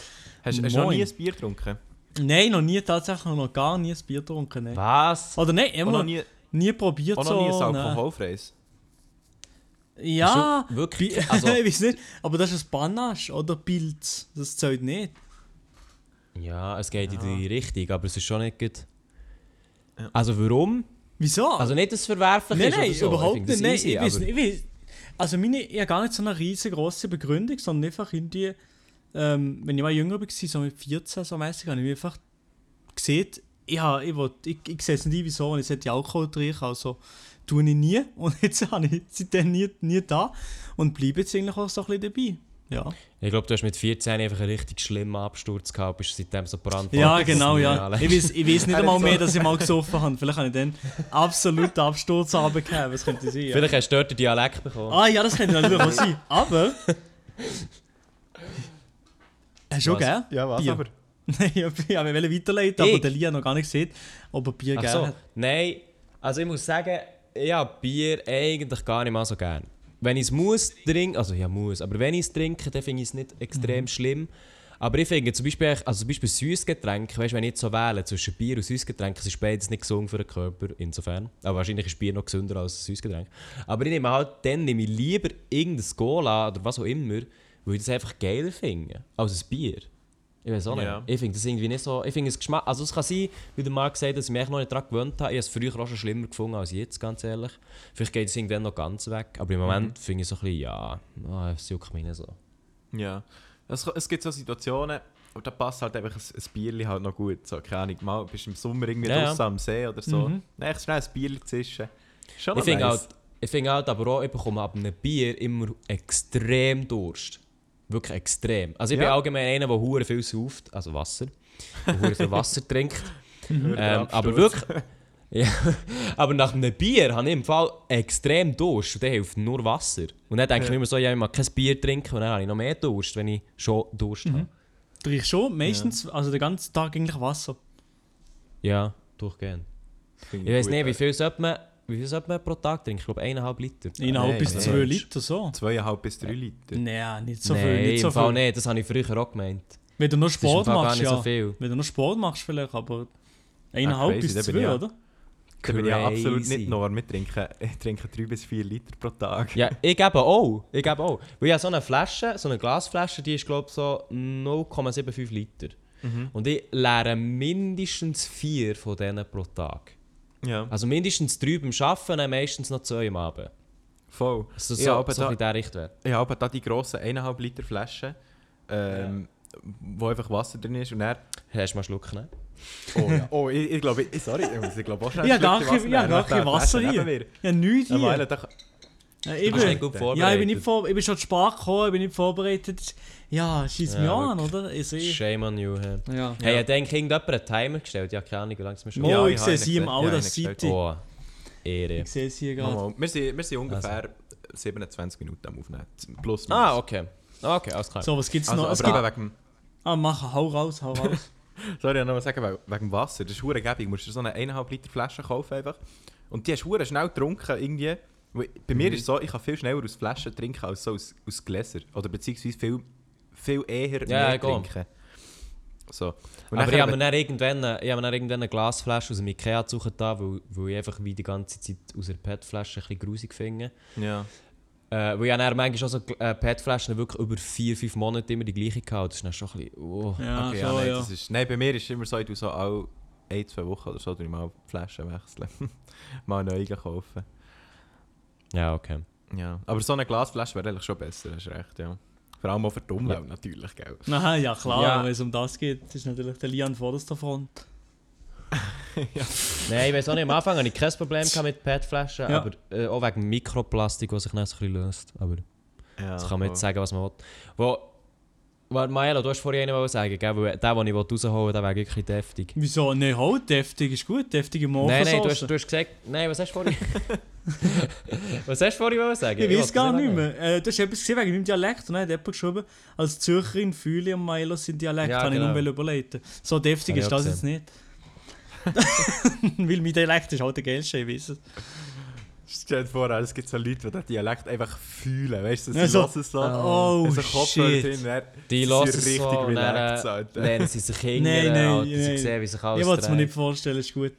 Hast, hast du noch nie ein Bier getrunken? Nein, noch nie, tatsächlich noch gar nie ein Bier getrunken. Nein. Was? Oder nein, Auch immer noch noch nie, nie probiert auch so. noch nie ein nein. alkoholfreies? Ja, du wirklich- also- ich weiß nicht, aber das ist ein Panache oder Pilz. Das zählt nicht. Ja, es geht in die Richtung, aber es ist schon nicht gut. Ja. Also warum? Wieso? Also nicht, dass es verwerflich nein, ist nein, so. überhaupt nicht. Nein, easy, ich weiß nicht. Ich weiß, also meine, ich habe gar nicht so eine riesengroße Begründung, sondern einfach irgendwie, ähm, wenn ich mal jünger war, so mit 14 so mäßig, habe ich mir einfach gesehen, ich, habe, ich, will, ich, ich sehe es nicht wieso, und ich sollte Alkohol trinken, also tue ich nie. Und jetzt habe ich seitdem nie, nie da und bleibe jetzt eigentlich auch so ein bisschen dabei. Ja, Ich glaube, du hast mit 14 einfach einen richtig schlimmen Absturz gehabt, bist seitdem so brandvoll. ja genau, ja. Ich weiß, ich weiß nicht einmal mehr, dass ich mal gesoffen habe. Vielleicht habe ich dann absolut Absturz runtergegeben, was könnte sein. Ja. Vielleicht hast du dort den Dialekt bekommen. Ah ja, das könnte natürlich auch sein. Aber Hast du schon Was? gern? Ja, was Bier? aber? Nein, ich wollte weiterleiten, aber Ich? der Lia noch gar nicht gesehen, ob er Bier gerne so, hat. nein. Also ich muss sagen, ich habe Bier eigentlich gar nicht mal so gern. Wenn ich es muss trinken, also ja muss, aber wenn ich es trinke, dann finde ich es nicht extrem Mhm. schlimm. Aber ich finde zum Beispiel, also zum Beispiel Süßgetränk, weißt, wenn ich jetzt so wähle zwischen Bier und Süßgetränk, es ist beides nicht gesund für den Körper, insofern. Aber wahrscheinlich ist Bier noch gesünder als Süßgetränk. Aber ich nehme halt, dann nehme ich lieber irgendein Cola oder was auch immer, weil ich das einfach geil finde, als ein Bier. Ich weiß auch nicht. Ja. Ich finde das irgendwie nicht so. Ich finde es Geschmack. Also, es kann sein, wie der Marc gesagt hat, dass ich mich noch nicht daran gewöhnt habe. Ich habe es früher auch schon schlimmer gefunden als jetzt, ganz ehrlich. Vielleicht geht es irgendwann noch ganz weg. Aber im Moment finde ich so ein bisschen, ja, ah, es juckt mich nicht so. Ja. Es, es gibt so Situationen, und da passt halt einfach ein, ein Bierli halt noch gut. So, keine Ahnung, mal bist du im Sommer irgendwie Ja, ja. draußen am See oder so. Mhm. Dann echt schnell ein Bierli zischen. Schon Ich finde nice. halt, ich finde halt aber auch, ich bekomme ab einem Bier immer extrem Durst. Wirklich extrem. Also ich bin Ja. allgemein einer, der hure viel sauft, also Wasser. Der hure viel Wasser trinkt. Ähm, aber wirklich. ja, aber nach einem Bier habe ich im Fall extrem Durst und dann hilft nur Wasser. Und dann denke ich Ja. mir immer so, ja, ich mag kein Bier trinken und dann habe ich noch mehr Durst, wenn ich schon Durst habe. Trinkst schon meistens, also den ganzen Tag eigentlich Wasser. Ja, durchgehend. Finde Ich weiß nicht, wie viel sollte man, wie viel sollte man pro Tag trinken? Ich glaube, eineinhalb Liter. Eineinhalb nein, bis nein. zwei Liter, so. Zweieinhalb bis drei Liter. Nein, nicht so Nein, viel. Nicht so im Fall viel. nicht. Das habe ich früher auch gemeint. Wenn du noch Sport machst, nicht ja. so viel. Wenn du noch Sport machst, vielleicht, aber eineinhalb crazy, bis zwei, ich ja. oder? Da bin ich ja absolut nicht Norm. Wir trinken, ich trinke drei bis vier Liter pro Tag. Ja, ich gebe auch. Ich gebe auch. Weil ich habe so eine Flasche, so eine Glasflasche, die ist glaube ich so 0,75 Liter. Mhm. Und ich leere mindestens vier von denen pro Tag. Ja, Also mindestens drei beim Arbeiten und dann meistens noch zwei am Abend. voll. Also so, so, habe so da- in dieser Richtwert. Ich habe da die grossen 1,5 Liter Flaschen, ähm, wo einfach Wasser drin ist und dann... Hast du mal einen Schluck ne? Oh ja, oh, ich, ich glaube, sorry, ich muss ich glaube auch schnell Ich habe gar ein kein, kein Dann Wasser hier. Ja, nichts Ja, hier. Ja, Du bin, nicht gut ja, vorbereitet. ich bin, nicht vor, ich bin schon zu spät gekommen, ich bin nicht vorbereitet. Ja, schieß Ja, mich an, oder? Ich sehe. Shame on you. Hey, Ja. hey ich denke, irgendjemand einen Timer gestellt. Ja, keine Ahnung, wie lange es mir schon Mo, Ja, ich ich sehe sie im Auto, das Ja, sieht ich. Oh, Ehre. Ich sehe es hier gerade. Wir, sind, wir sind ungefähr 27 Minuten am Aufnehmen. Plus, minus. Ah, okay. Okay, alles klar. So, was gibt's Also, noch? Es gibt, eben wegen, ah, mach, hau raus, hau raus. sorry, ich noch mal sagen, wegen, Wasser. Das ist hure gäbig. Du musst dir so eine 1,5 Liter Flasche kaufen einfach. Und die hast du schnell getrunken irgendwie. Bei mir ist es so, ich kann viel schneller aus Flaschen trinken als so aus, aus Gläser. Oder beziehungsweise viel, viel eher Ja, mehr trinken. So. Und Aber ich habe mir dann irgendwann, ich habe mir dann irgendwann eine Glasflasche aus dem Ikea gesucht, weil, weil ich einfach wie die ganze Zeit aus der PET-Flasche ein bisschen grusig finde. Ja. Äh, weil ich habe dann manchmal auch so äh, PET-Flaschen wirklich über 4-5 Monate immer die gleiche gehabt. Das ist dann schon ein bisschen... Oh. Ja, okay, so, ja, nein, ja. Das ist, nein, bei mir ist es immer so, ich so alle ein, zwei Wochen oder so ich mal Flaschen wechseln. mal neu kaufen. Ja, okay. Ja. Aber so eine Glasflasche wäre eigentlich schon besser, hast recht, ja. Vor allem auch für die Umwelt natürlich, gell. Aha, ja klar, Ja. wenn es um das geht, ist natürlich der Lian vorderster Front. Nein, ich weiß auch nicht, am Anfang hatte ich kein Problem mit PET-Flaschen, Ja. aber äh, auch wegen Mikroplastik, was sich dann so ein bisschen löst. Aber Ja, das kann man jetzt sagen, was man will. Wo, Warte, Maelo, du hast vorhin einen sagen, gell? Weil der, den ich rausholen will, der wäre wirklich deftig. Wieso? Nein, halt, deftig ist gut, deftige Nein, nein, du hast, du hast gesagt... Nein, was hast du vorhin... was hast du vorhin sagen? Ich weiß wollte gar nicht mehr. Äh, du hast etwas gesehen wegen meinem Dialekt und dann hat jemand geschrieben, als Zürcherin fühle ich am Milo sein Dialekt, Ja, kann ich genau. nur überleiten. So deftig Habe ich ist das jetzt nicht. Weil mein Dialekt ist halt der geilste, ich weiß es. Stell dir vor, es gibt so Leute, die den Dialekt einfach fühlen, weißt du, sie Ja, so- hören es so. Oh, so Kopfhörer shit. drin, dann Die sie es richtig so und relaxed, dann Alter. lernen sie sich hingern, Nein, nein, sie nein. sehen, wie sich alles Ich wollte es mir nicht vorstellen, ist gut.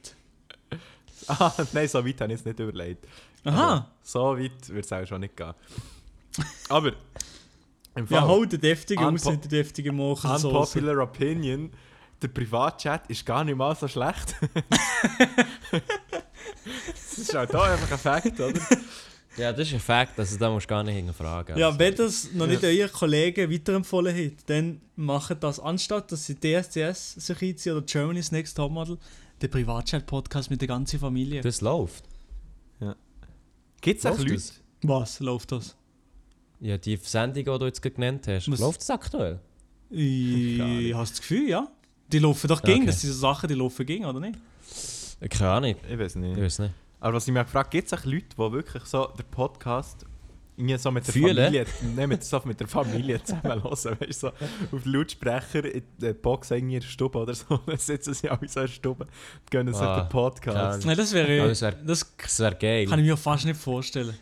Ah, nein, so weit habe ich es nicht überlegt. Aha, Also, so weit wird es auch schon nicht gehen. Aber, im Fall, ja, halt der deftige Unpo- aus mit der deftigen Morchensauce. unpopular opinion, der Privatchat ist gar nicht mal so schlecht. das ist halt auch einfach ein Fakt, oder? Ja, das ist ein Fakt, also da musst du gar nicht hinterfragen. Ja, also. wenn das noch nicht euer Kollege weiterempfohlen hat, dann macht das, anstatt dass sie DSDS sich einziehen oder Germany's Next Topmodel, den Privatchat-Podcast mit der ganzen Familie. Das läuft. Gibt es auch Leute? das? Was läuft das? Ja, die Sendung, die du jetzt genannt hast, Was- läuft das aktuell? Ich habe das Gefühl, ja. Die laufen doch gegen, Okay. das sind so Sachen, die laufen gegen, oder nicht? Keine Ahnung, Ich weiß ich nicht. weiß nicht. Aber was ich mich auch gefragt gibt es auch Leute, die wirklich so den Podcast irgendwie so mit der Fühlen? Familie, nein, mit, so mit der Familie zusammen hören, weißt du, so auf Lautsprecher in der Box irgendwie in der Stube oder so, dann sitzen sie alle so in der Stube und gönnen sich Ah, den Podcast. Nein, das wäre. Das wär- das Das wäre geil. kann ich mir fast nicht vorstellen.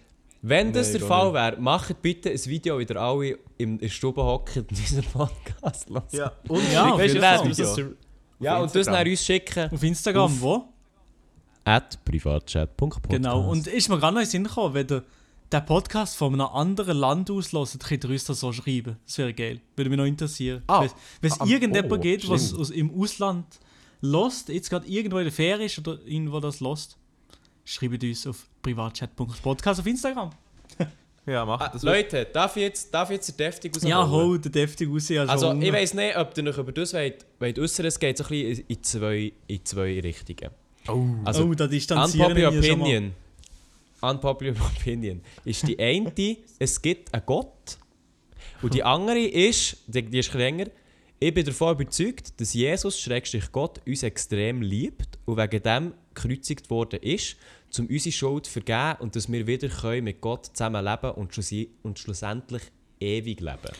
Wenn das Nein, der gar Fall wäre, macht bitte ein Video, wie ihr alle in der Stube hocken und unseren Podcast hören. Ja, und Ja, Weißt uns das, ja, und das nach uns schicken. Auf Instagram, Auf- wo? At privatchat.podcast. Genau. Und ist mir gerade noch in den Sinn gekommen, wenn ihr den Podcast von einem anderen Land aus hört, könnt ihr uns das so schreiben. Das wäre geil. Würde mich noch interessieren. Ah, Wenn es ah, irgendjemand oh, geht, was aus, im Ausland lost, jetzt gerade irgendwo in der Ferie ist oder irgendwo das lost, schreibt uns auf privatchat.podcast auf Instagram. Ja, mach Ah, das. Leute, darf ich jetzt, darf ich jetzt deftig rausholen? Ja, hol den deftig raus. ja, Also, ich weiß nicht, ob ihr noch über das wollt, wollt äußern. Es geht so ein bisschen in zwei, in zwei Richtungen. Oh. Also, oh, da distanzieren Unpopular wir schon mal. Opinion. Unpopular Opinion ist die eine, es gibt einen Gott. Und die andere ist, die, die ist länger, ich bin davon überzeugt, dass Jesus, Schrägstrich Gott, uns extrem liebt und wegen dem gekreuzigt worden ist, um unsere Schuld zu vergeben und dass wir wieder können mit Gott zusammen leben und, schlussi- und schlussendlich ewig leben.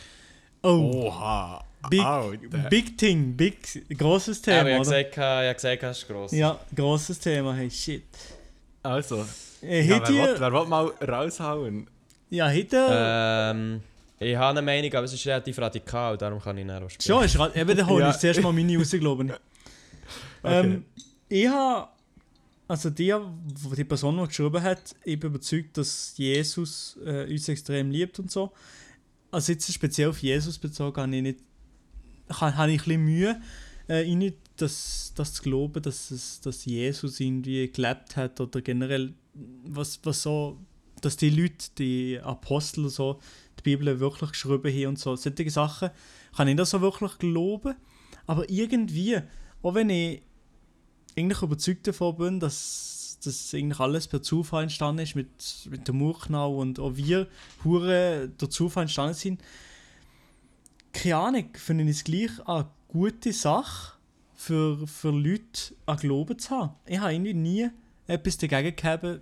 Oh, Oha. big, Alter. big Thing, big, grosses Thema, Aber ich habe gesagt, ich habe gesagt, es ist gross. Ja, grosses Thema, hey, shit. Also, Äh, ja, wer, will, ihr, wer will mal raushauen? ja, hätte Ähm, ich habe eine Meinung, aber es ist relativ radikal, darum kann ich nicht noch Schon, ist. Eben, dann hole Ja. ich zuerst mal meine raus, glaube ich. Ähm, ich habe. Also, die, die Person, die geschrieben hat, ich bin überzeugt, dass Jesus äh, uns extrem liebt und so. Also, jetzt speziell auf Jesus bezogen, habe ich nicht. Habe, ich ein bisschen Mühe, äh, in das, das zu glauben, dass, es, dass Jesus irgendwie gelebt hat oder generell, was, was so. Dass die Leute, die Apostel so, die Bibel wirklich geschrieben haben und so. Solche Sachen kann ich das so wirklich glauben. Aber irgendwie, auch wenn ich eigentlich überzeugt davon bin, dass das eigentlich alles per Zufall entstanden ist mit, mit dem Urknall und auch wir Hure durch Zufall entstanden sind, keine Ahnung, finde ich es gleich eine gute Sache für, für Leute an Glauben zu haben. Ich habe irgendwie nie etwas dagegen gehabt,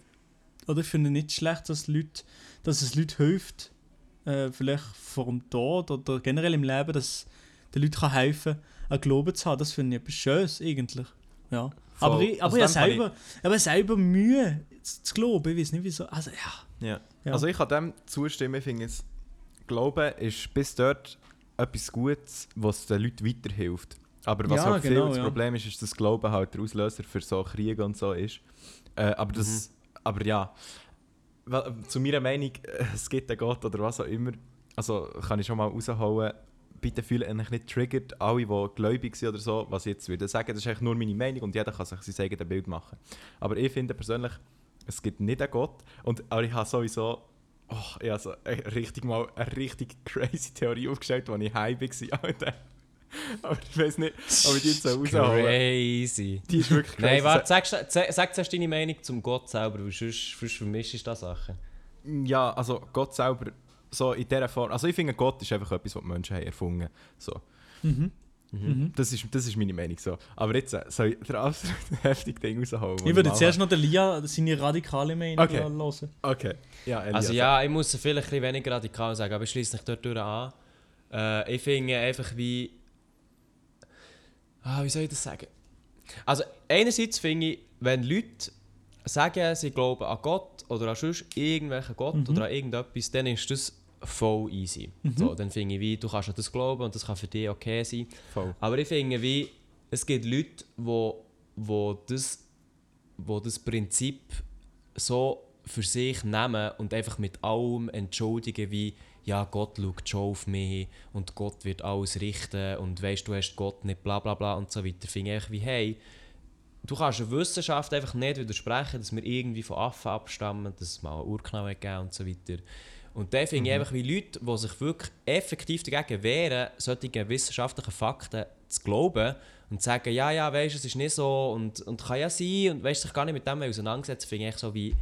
oder ich finde nicht schlecht, dass, Leute, dass es Leuten hilft, äh, vielleicht vor dem Tod oder generell im Leben, dass den Leuten kann helfen an Glauben zu haben. Das finde ich etwas Schönes eigentlich. Ja. Voll. Aber ich, aber Also ich kann selber, aber selber Mühe zu, glauben. Ich weiß nicht wieso. Also ja. Ja. Ja. Also ich kann dem zustimmen, ich finde es, Glauben ist bis dort etwas Gutes, was den Leuten weiterhilft. Aber was Ja, halt viel genau, das ja. Problem ist, ist, dass Glauben halt der Auslöser für so Kriege und so ist. Äh, aber das, aber ja, zu meiner Meinung, äh, es gibt einen Gott oder was auch immer, also kann ich schon mal raushauen, bitte fühlt euch nicht triggert, alle, die gläubig sind oder so, was ich jetzt würde sagen, das ist eigentlich nur meine Meinung und jeder kann sich sein eigenes Bild machen. Aber ich finde persönlich, es gibt nicht einen Gott und aber ich habe sowieso oh, ich habe so eine richtig mal eine richtig crazy Theorie aufgestellt, als ich heim war. Aber ich weiß nicht, ob ich die jetzt so raushauen Crazy. Die ist wirklich crazy. Nein, warte, sag, sag, sag zuerst deine Meinung zum Gott selber, weil sonst, sonst vermischst du da Sachen. Ja, also Gott selber, so in dieser Form. Also ich finde, Gott ist einfach etwas, was die Menschen haben erfunden so. Mhm. Das, ist, das ist meine Meinung so. Aber jetzt äh, soll ich den absolut heftigen Ding raushauen. Ich würde zuerst noch den Lia seine radikale Meinung Okay. hören. Okay. Ja, Elias. Also ja, ich muss es vielleicht ein bisschen weniger radikal sagen, aber ich schließe nicht dort durch an. Äh, ich finde einfach wie... Ah, wie soll ich das sagen? Also einerseits finde ich, wenn Leute sagen, sie glauben an Gott oder an sonst irgendwelchen Gott Mhm. oder an irgendetwas, dann ist das voll easy. So, dann finde ich wie, du kannst an das glauben und das kann für dich okay sein. Voll. Aber ich finde wie, es gibt Leute, wo, wo, das, wo das Prinzip so für sich nehmen und einfach mit allem entschuldigen, wie ja, Gott schaut schon auf mich und Gott wird alles richten und weißt du hast Gott nicht bla bla bla und so weiter. Finde ich wie, hey, du kannst der Wissenschaft einfach nicht widersprechen, dass wir irgendwie von Affen abstammen, dass es mal einen Urknall gegeben und so weiter. Und da finde ich einfach wie Leute, die sich wirklich effektiv dagegen wehren, solche wissenschaftlichen Fakten zu glauben und zu sagen, ja, ja, weißt du, es ist nicht so und, und kann ja sein und weißt sich gar nicht mit dem auseinandersetzen, finde ich so wie,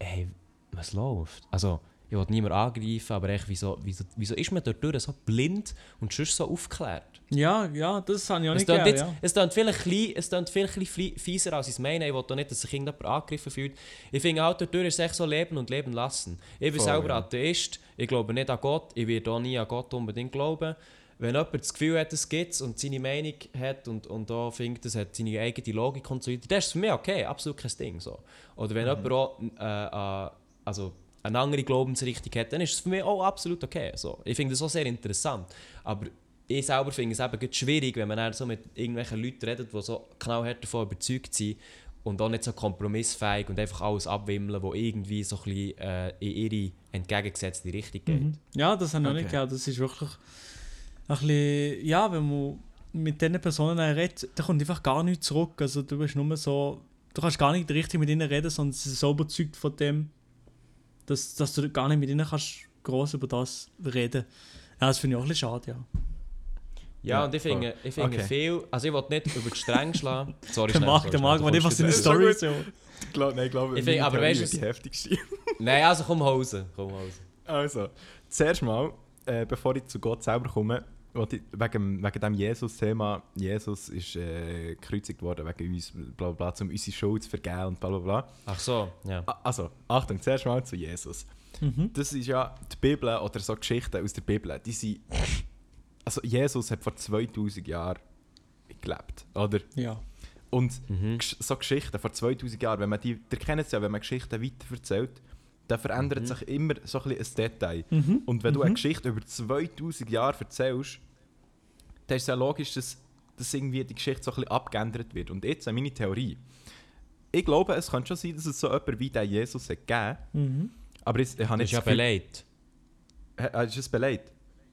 hey, was läuft? Also, ich will niemanden angreifen, aber echt, wieso, wieso, wieso ist man dort so blind und sonst so aufgeklärt? Ja, ja, das habe ich auch Es nicht jetzt, ja. es klingt vielleicht, klein, es klingt vielleicht fieser, als ich es meine. Ich will doch nicht, dass sich irgendjemand angegriffen fühlt. Ich finde auch, dadurch ist es echt so leben und leben lassen. Ich bin Voll, selber ja. Atheist, ich glaube nicht an Gott, ich werde auch nie an Gott unbedingt glauben. Wenn jemand das Gefühl hat, es gibt und seine Meinung hat und, und auch findet, es hat seine eigene Logik und so weiter, das ist für mich okay, absolut kein Ding. So. Oder wenn jemand auch äh, äh, also eine andere Glaubensrichtung hat, dann ist es für mich auch absolut okay. So. Ich finde das auch sehr interessant. Aber ich selber finde es eben schwierig, wenn man dann so mit irgendwelchen Leuten redet, die so knallhart davon überzeugt sind und auch nicht so kompromissfähig und einfach alles abwimmeln, wo irgendwie so ein bisschen äh, in ihre entgegengesetzte Richtung geht. Mhm. Ja, das habe ich auch nicht Okay. gern. Das ist wirklich ein bisschen, ja, wenn man mit diesen Personen redet, da kommt einfach gar nichts zurück. Also du bist nur so, du kannst gar nicht richtig mit ihnen reden, sondern sie sind so überzeugt von dem, dass, dass du gar nicht mit ihnen kannst groß über das reden. Ja, das finde ich auch ein bisschen schade, ja. Ja, Ja, und ich finde, ich finde Okay. viel, also ich will nicht über die Stränge schlagen. Sorry, Der sorry, der du man einfach seine Story so. Ich glaube, nein, ich glaube, Ich meine aber weißt du, die heftigste. Nein, also komm Hause, komm Hause. Also, zuerst mal, äh, bevor ich zu Gott selber komme, wollte wegen, wegen dem Jesus-Thema, Jesus ist äh, gekreuzigt worden wegen uns, bla bla, bla, um unsere Schuld zu vergeben und bla bla bla. Ach so, ja. A- Also, Achtung, zuerst mal zu Jesus. Mhm. Das ist ja die Bibel oder so Geschichten aus der Bibel, die sind... Also, Jesus hat vor 2000 Jahren gelebt, oder? Ja. Und Mhm. So Geschichten vor 2000 Jahren, wenn man die, ihr kennt es ja, wenn man Geschichten weitererzählt, dann verändert Mhm. sich immer so ein, ein Detail. Mhm. Und wenn du Mhm. eine Geschichte über 2000 Jahre erzählst, dann ist es ja logisch, dass, dass irgendwie die Geschichte so ein bisschen abgeändert wird. Und jetzt meine Theorie. Ich glaube, es könnte schon sein, dass es so jemanden wie der Jesus hat gegeben Mhm. aber ich, ich habe Das nicht ist ja das beleidigt. Ist es beleidigt?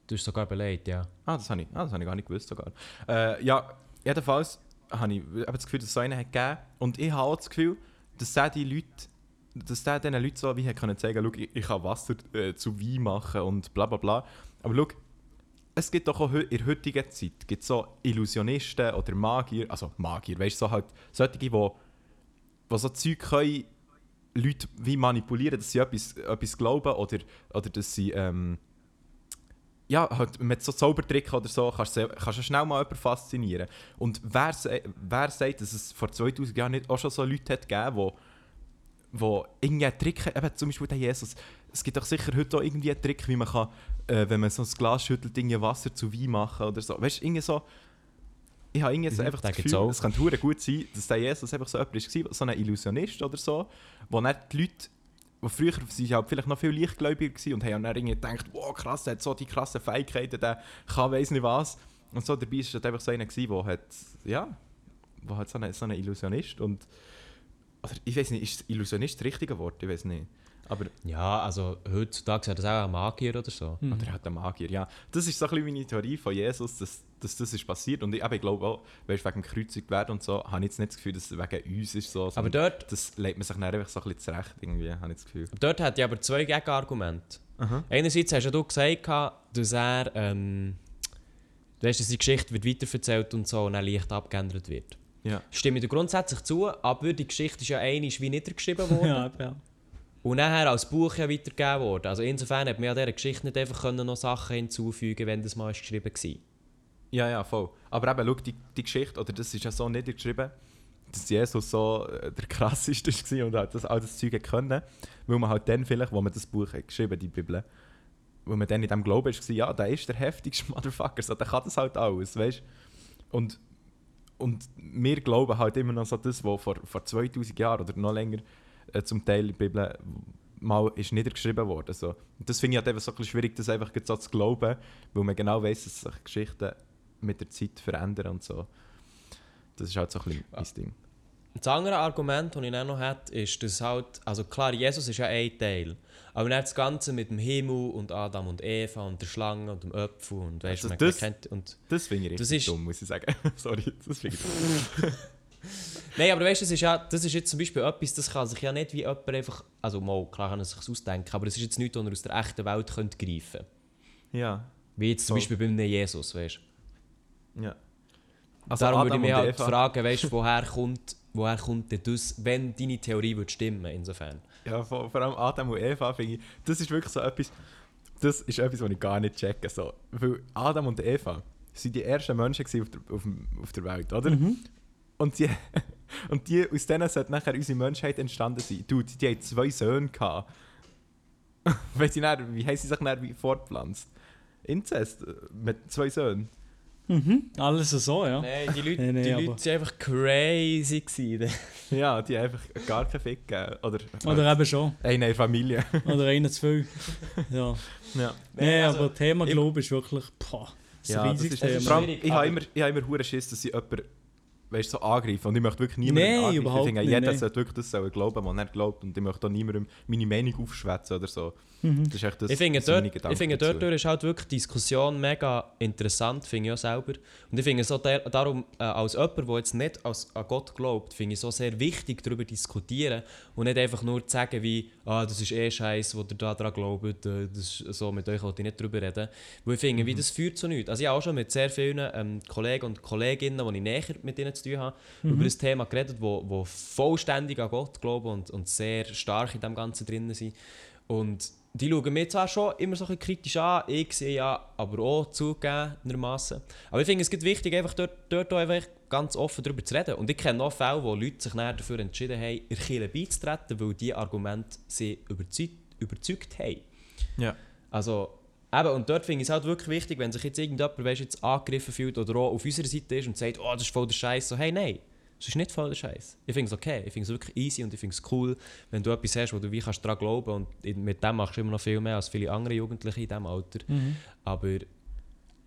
Du bist sogar beleidigt, ja. Ah, das habe ich, ah, das habe ich gar nicht gewusst sogar. Äh, ja, jedenfalls habe ich das Gefühl, dass es so einen hat gegeben Und ich habe auch das Gefühl, dass der die Leute, dass der diesen Leuten so wie hat können zeigen, schau, ich, ich kann Wasser äh, zu Wein machen und bla bla bla. Aber schau, es gibt doch auch in der heutigen Zeit gibt so Illusionisten oder Magier, also Magier, weißt du, so halt solche, die, die so Zeug können, Leute wie manipulieren, dass sie etwas, etwas glauben oder, oder dass sie ähm, ja, halt mit so Zaubertricken oder so kannst du schnell mal jemanden faszinieren. Und wer, wer sagt, dass es vor 2000 Jahren nicht auch schon so Leute hat gegeben, wo, wo irgendwie einen Trick, eben zum Beispiel der Jesus, es gibt doch sicher heute auch irgendwie einen Trick, wie man kann, äh, wenn man so ein Glas schüttelt, irgendwie Wasser zu Wein machen oder so. Weißt du, irgendwie so, ich habe irgendwie so Mhm, einfach das Gefühl, es könnte hure gut sein, dass der Jesus einfach so jemand war, so ein Illusionist oder so, wo dann die Leute wo früher sie halt vielleicht noch viel leichtgläubiger gewesen und haben dann irgendwie gedacht, wow krass, der hat so die krassen Fähigkeiten, der kann weiss nicht was. Und so dabei ist halt einfach so einer der hat, ja, wo halt so ein, so Illusionist und oder ich weiß nicht, ist Illusionist das richtige Wort? Ich weiß nicht. Aber Ja, also heutzutage hat das auch ein Magier oder so. Mhm. oder halt ein Magier, ja. Das ist so ein bisschen meine Theorie von Jesus, dass, dass das ist passiert. Und ich, aber ich glaube auch, weißt, wegen dem Kreuzigt werden und so, habe ich jetzt nicht das Gefühl, dass es wegen uns ist so. Aber dort, das legt man sich dann einfach so ein bisschen zurecht, irgendwie, habe ich das Gefühl. dort hat ich aber zwei Gegenargumente. Aha. Einerseits hast ja du gesagt, dass er, ähm, du weißt, dass die Geschichte wird weiterverzählt und so und dann leicht abgeändert wird. Ja. Stimme ich dir grundsätzlich zu, aber die Geschichte ist ja einmal wie niedergeschrieben worden Ja, ja. und nachher als Buch ja weitergegeben worden. Also insofern hat man ja dieser Geschichte nicht einfach können noch Sachen hinzufügen wenn das mal ist geschrieben war. Ja, ja, voll. Aber eben, schau, die, die Geschichte, oder das ist ja so niedergeschrieben, dass Jesus so äh, der krasseste war und halt das, all das Zeug können, weil man halt dann vielleicht, wo man das Buch hat geschrieben die Bibel, wo man dann in dem Glauben war, ja, der ist der heftigste Motherfucker, so, der kann das halt alles, weißt Und, und wir glauben halt immer noch so das, was vor, vor 2000 Jahren oder noch länger äh, zum Teil in der Bibel mal ist niedergeschrieben worden. So. Und das finde ich halt eben so ein bisschen schwierig, das einfach so zu glauben, weil man genau weiß, dass sich Geschichten mit der Zeit verändern und so. Das ist halt so ein bisschen mein Ding. Das andere Argument, das ich noch habe, ist, dass halt, also klar, Jesus ist ja ein Teil, aber dann das Ganze mit dem Himmel und Adam und Eva und der Schlange und dem Apfel und weißt Also man, das- man kennt und Das finde ich Das richtig ist- dumm, muss ich sagen. Sorry, das finde ich dumm. Nein, aber weißt du, das ist ja, das ist jetzt zum Beispiel etwas, das kann sich ja nicht wie jemand einfach, also mal, klar kann er sich ausdenken, aber es ist jetzt nichts, was er aus der echten Welt könnte greifen Ja, Wie jetzt zum Voll. Beispiel bei einem Jesus, weißt du. ja. Darum würde ich Adam mich halt Eva- fragen, weißt du, woher kommt woher kommt denn das, wenn deine Theorie würde stimmen, insofern? Ja, vor, vor allem Adam und Eva finde ich, das ist wirklich so etwas, das ist etwas, was ich gar nicht checke. So. Weil Adam und Eva sind die ersten Menschen auf, der, auf, auf der Welt, oder? Und, die, und die, aus denen sollte nachher unsere Menschheit entstanden sein. Dude, die haben zwei Söhne gehabt. Weißt du, wie haben sie sich dann wie fortgepflanzt? Inzest, äh, mit zwei Söhnen. Mhm. Alles so, ja. Nein, die Leute, Nee, nee, die aber- Leute sind einfach crazy gewesen. Ja, die einfach gar keinen Fick gegeben. Oder, Oder eben schon. eine in Familie. Oder einer zu viel. Ja. ja. Nee, also, aber Thema ich- Glaube ist wirklich boah, das ist Ja, riesiges ist, Thema. Schwierig, ich habe immer, ich habe immer hure Schiss, dass ich jemanden weißt, so angreife. Und ich möchte wirklich niemanden Nein, angreifen. überhaupt ich finde, jeder sollte wirklich das sollen glauben, was er glaubt. Und ich möchte auch niemandem meine Meinung aufschwätzen oder so. Mhm. Das ist echt das, Ich finde, dort, ich finde dort ist halt wirklich die Diskussion mega interessant, finde ich auch selber. Und ich finde so der, darum, äh, als jemand, der jetzt nicht als, an Gott glaubt, finde ich so sehr wichtig, darüber zu diskutieren und nicht einfach nur zu sagen, wie, ah, das ist eh Scheiß, wo ihr da dran glaubt, äh, das ist so, mit euch wollte ich nicht drüber reden. Weil ich finde, wie das führt zu nichts. Also ich habe auch schon mit sehr vielen ähm, Kollegen und Kolleginnen, die ich näher mit ihnen zu tun habe, über das Thema geredet, wo, wo vollständig an Gott glauben und, und sehr stark in dem Ganzen drin sind. Und die schauen mir zwar schon immer so ein bisschen kritisch an, ich sehe ja aber auch zugegebenermaßen. Aber ich finde es geht wichtig, einfach dort, dort auch einfach ganz offen darüber zu reden. Und ich kenne auch Fälle, wo Leute sich dafür entschieden haben, der Kirche beizutreten, weil diese Argumente sie überzeugt, überzeugt haben. Ja. Also, eben, und dort finde ich es halt wirklich wichtig, wenn sich jetzt irgendjemand weißt, jetzt angegriffen fühlt oder auch auf unserer Seite ist und sagt, oh, das ist voll der Scheiß, so, hey, nein, das ist nicht voll der Scheiß. Ich finde es okay, ich finde es wirklich easy und ich finde es cool, wenn du etwas hast, wo du wie kannst daran glauben und mit dem machst du immer noch viel mehr als viele andere Jugendliche in diesem Alter. Aber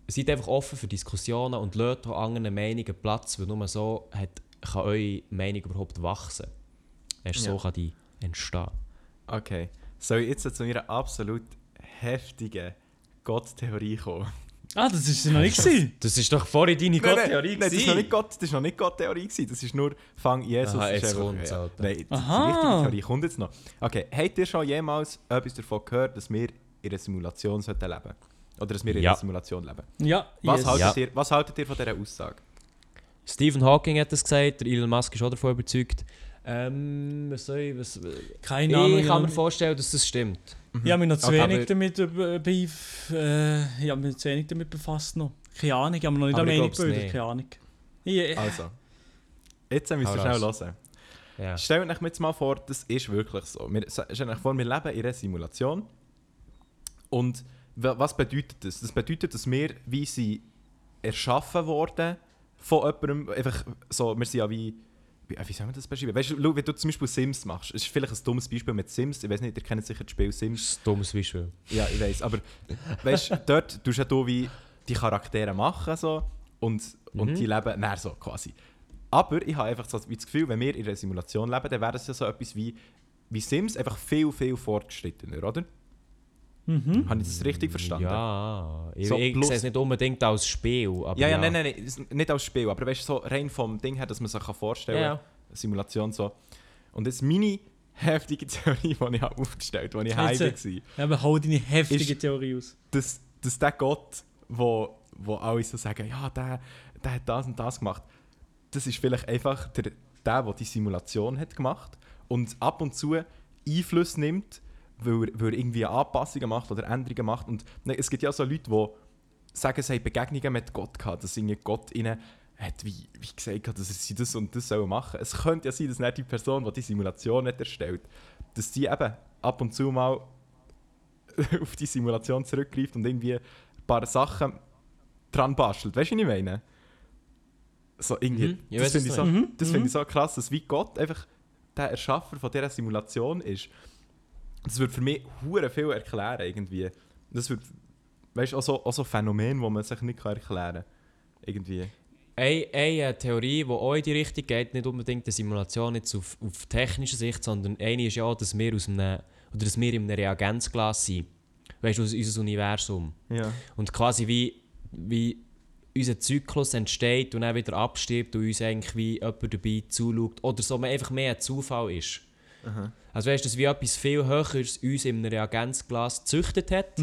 seid einfach offen für Diskussionen und lasst auch anderen Meinungen Platz, weil nur so hat, kann eure Meinung überhaupt wachsen. Erst so Ja. kann die entstehen. Okay. Soll ich jetzt zu meiner absolut heftigen Gott-Theorie kommen? Ah, das ist noch nicht gewesen. Das ist doch vorhin deine Gott-Theorie nein, das ist noch nicht Gott, das ist noch nicht Gott-Theorie gewesen. Das ist nur Fang Jesus. Aha, ist jetzt einfach- kommt's, ja. Alter. Nein, die, die Aha. richtige Theorie kommt jetzt noch. Okay, habt ihr schon jemals etwas davon gehört, dass wir in einer Simulation sollten leben? Oder dass wir in Ja. einer Simulation leben? Ja, Was, yes. haltet, Ja. ihr, was haltet ihr von dieser Aussage? Stephen Hawking hat das gesagt, der Elon Musk ist auch davon überzeugt. Ähm, was soll ich, was, Keine Ahnung. ich kann mir vorstellen, dass das stimmt. Ich habe mich noch zu Okay, wenig damit äh, beif, äh, ich habe mich zu wenig damit befasst noch. Keine Ahnung, ich habe noch nicht eine Meinung gebildet, keine Ahnung. Ich, Also, jetzt müsst Hau ihr schnell hören. Ja. Stellt euch jetzt mal vor, das ist wirklich so. Wir, stellt euch vor, wir leben in einer Simulation. Und wa- was bedeutet das? Das bedeutet, dass wir wie sie erschaffen worden von jemandem. Einfach so, wir sind ja wie. Wie, wie soll man das beschreiben? Weißt du, wenn du zum Beispiel Sims machst, es ist vielleicht ein dummes Beispiel mit Sims. Ich weiß nicht, ihr kennt sicher das Spiel Das Sims. ist ein dummes Beispiel. Ja, ich weiß. Aber weißt du, dort tust du ja wie die Charaktere machen so, und, und Mhm. die leben näher so quasi. Aber ich habe einfach so das Gefühl, wenn wir in einer Simulation leben, dann wäre es ja so etwas wie, wie Sims, einfach viel, viel fortgeschrittener, oder? Mhm. Habe ich das richtig verstanden? Ja, ich, So, ich sehe es nicht unbedingt als Spiel. Aber Ja, ja, nein, nein, nein, es- nicht als Spiel, aber weißt du, so rein vom Ding her, dass man sich kann vorstellen Ja, kann, ja. eine Simulation so. Und jetzt meine heftige Theorie, die ich aufgestellt habe, die ich heim Jetzt, war, Eben, hau deine heftige Ist- Theorie aus. dass, dass der Gott, wo, wo alle so sagen, ja, der, der hat das und das gemacht, das ist vielleicht einfach der, der, der die Simulation hat gemacht und ab und zu Einfluss nimmt, weil er, weil er irgendwie Anpassungen macht oder Änderungen macht. Und ne, es gibt ja auch so Leute, die sagen, sie haben Begegnungen mit Gott gehabt, dass irgendwie Gott ihnen hat wie, wie gesagt dass sie das und das sollen machen Es könnte ja sein, dass nicht die Person, die die Simulation hat erstellt, dass die eben ab und zu mal auf die Simulation zurückgreift und irgendwie ein paar Sachen dran bastelt. Weißt du, was ich meine? So irgendwie, Mhm, das finde ich, so, das finde ich so krass, dass wie Gott einfach der Erschaffer von dieser Simulation ist. Das würde für mich hure viel erklären irgendwie. Das wird, weißt du, auch so, auch so Phänomene, die man sich nicht erklären kann. Irgendwie. Eine, eine Theorie, die auch in die Richtung geht, nicht unbedingt eine Simulation jetzt auf, auf technischer Sicht, sondern eine ist ja, dass wir, aus einem, oder dass wir in einem Reagenzglas sind. Weißt du, aus unser Universum. Ja. Und quasi wie, wie unser Zyklus entsteht und dann wieder abstirbt und uns eigentlich wie jemand dabei zuschaut. Oder so man einfach mehr ein Zufall ist. Also weißt du, wie etwas viel Höheres uns in einem Reagenzglas gezüchtet hat.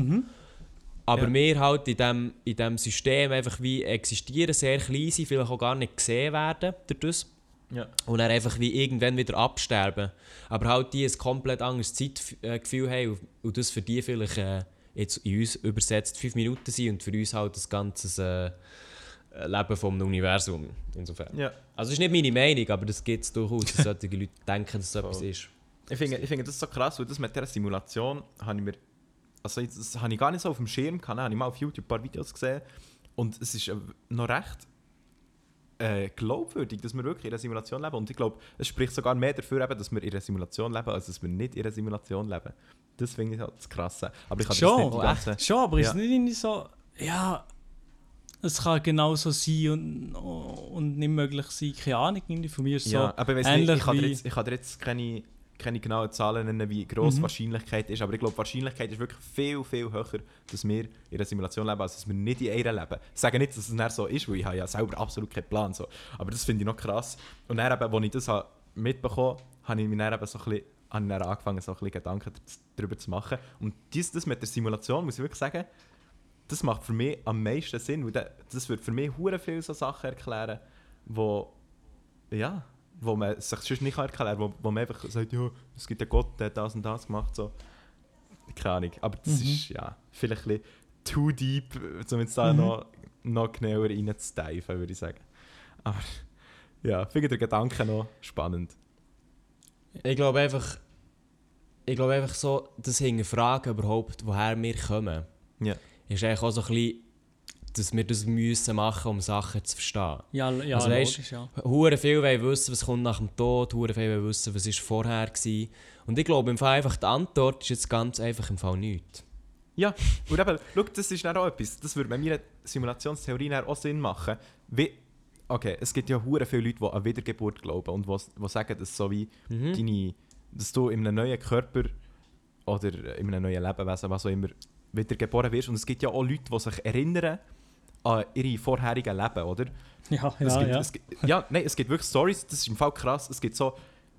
Aber Ja. wir halt in diesem in dem System einfach wie existieren, sehr klein sind, vielleicht auch gar nicht gesehen werden durch das. Ja. und dann einfach wie irgendwann wieder absterben. Aber halt die ein komplett anderes Zeitgefühl haben und, und das für die vielleicht äh, jetzt in uns übersetzt fünf Minuten sind und für uns halt das ganze äh, Leben vom Universum. Insofern. ja. Also das ist nicht meine Meinung, aber das gibt es durchaus, dass solche Leute denken, dass es so etwas ist. Ich finde, ich finde das so krass, weil das mit dieser Simulation habe ich mir. Also, jetzt- das habe ich gar nicht so auf dem Schirm gehabt. habe ich mal auf YouTube ein paar Videos gesehen. Und es ist äh, noch recht äh, glaubwürdig, dass wir wirklich in einer Simulation leben. Und ich glaube, es spricht sogar mehr dafür, eben, dass wir in einer Simulation leben, als dass wir nicht in einer Simulation leben. Das finde ich halt das Krasse. Aber ich kann Schon, das nicht die ganze... Schon, aber ist Ja. es nicht irgendwie so, ja, es kann genauso sein und, und nicht möglich sein, keine Ahnung, irgendwie von mir ist so ja, aber ich, nicht, kann dir jetzt, ich kann dir jetzt keine, keine genauen Zahlen nennen, wie die Mhm. Wahrscheinlichkeit ist. Aber ich glaube, die Wahrscheinlichkeit ist wirklich viel, viel höher, dass wir in einer Simulation leben, als dass wir nicht in einer leben. Ich sage nicht, dass es dann so ist, weil ich habe ja selber absolut keinen Plan. So. Aber das finde ich noch krass. Und dann, eben, als ich das habe mitbekommen habe, habe ich mir dann eben so ein bisschen, habe angefangen, so ein bisschen Gedanken darüber zu machen. Und dies, das mit der Simulation, muss ich wirklich sagen, das macht für mich am meisten Sinn, weil da- das würde für mich hure viele so Sachen erklären, wo ja, wo man sich sonst nicht erklären kann, wo, wo man einfach sagt, ja, es gibt einen Gott, der hat das und das gemacht, so. Keine Ahnung, aber das Mhm. ist ja vielleicht ein bisschen too deep, um jetzt da Mhm. noch, noch genauer reinzudeifen, würde ich sagen. Aber ja, finde den Gedanken noch spannend. Ich glaube einfach, ich glaube einfach so, das Hinterfragen überhaupt, woher wir kommen, Ja. Ist eigentlich auch so ein bisschen, dass wir das müssen machen, um Sachen zu verstehen. Ja, ja Also weisst- logisch, ja. Hure viel wollen wissen, was kommt nach dem Tod, hure viel wollen wissen, was ist vorher war. Und ich glaube im Fall einfach, die Antwort ist jetzt ganz einfach im Fall nichts. Ja, und eben, schau, das ist dann auch etwas, das würde bei meiner Simulationstheorie dann auch Sinn machen. Wie, okay, es gibt ja hure viele Leute, die an Wiedergeburt glauben und die sagen, dass so wie Mhm. deine, dass du in einem neuen Körper oder in einem neuen Lebewesen, was auch immer, wiedergeboren wirst. Und es gibt ja auch Leute, die sich erinnern an ihre vorherigen Leben, oder? Ja, Es ja, gibt, ja. Es gibt, ja, nein, es gibt wirklich Stories, das ist im Fall krass. Es gibt so,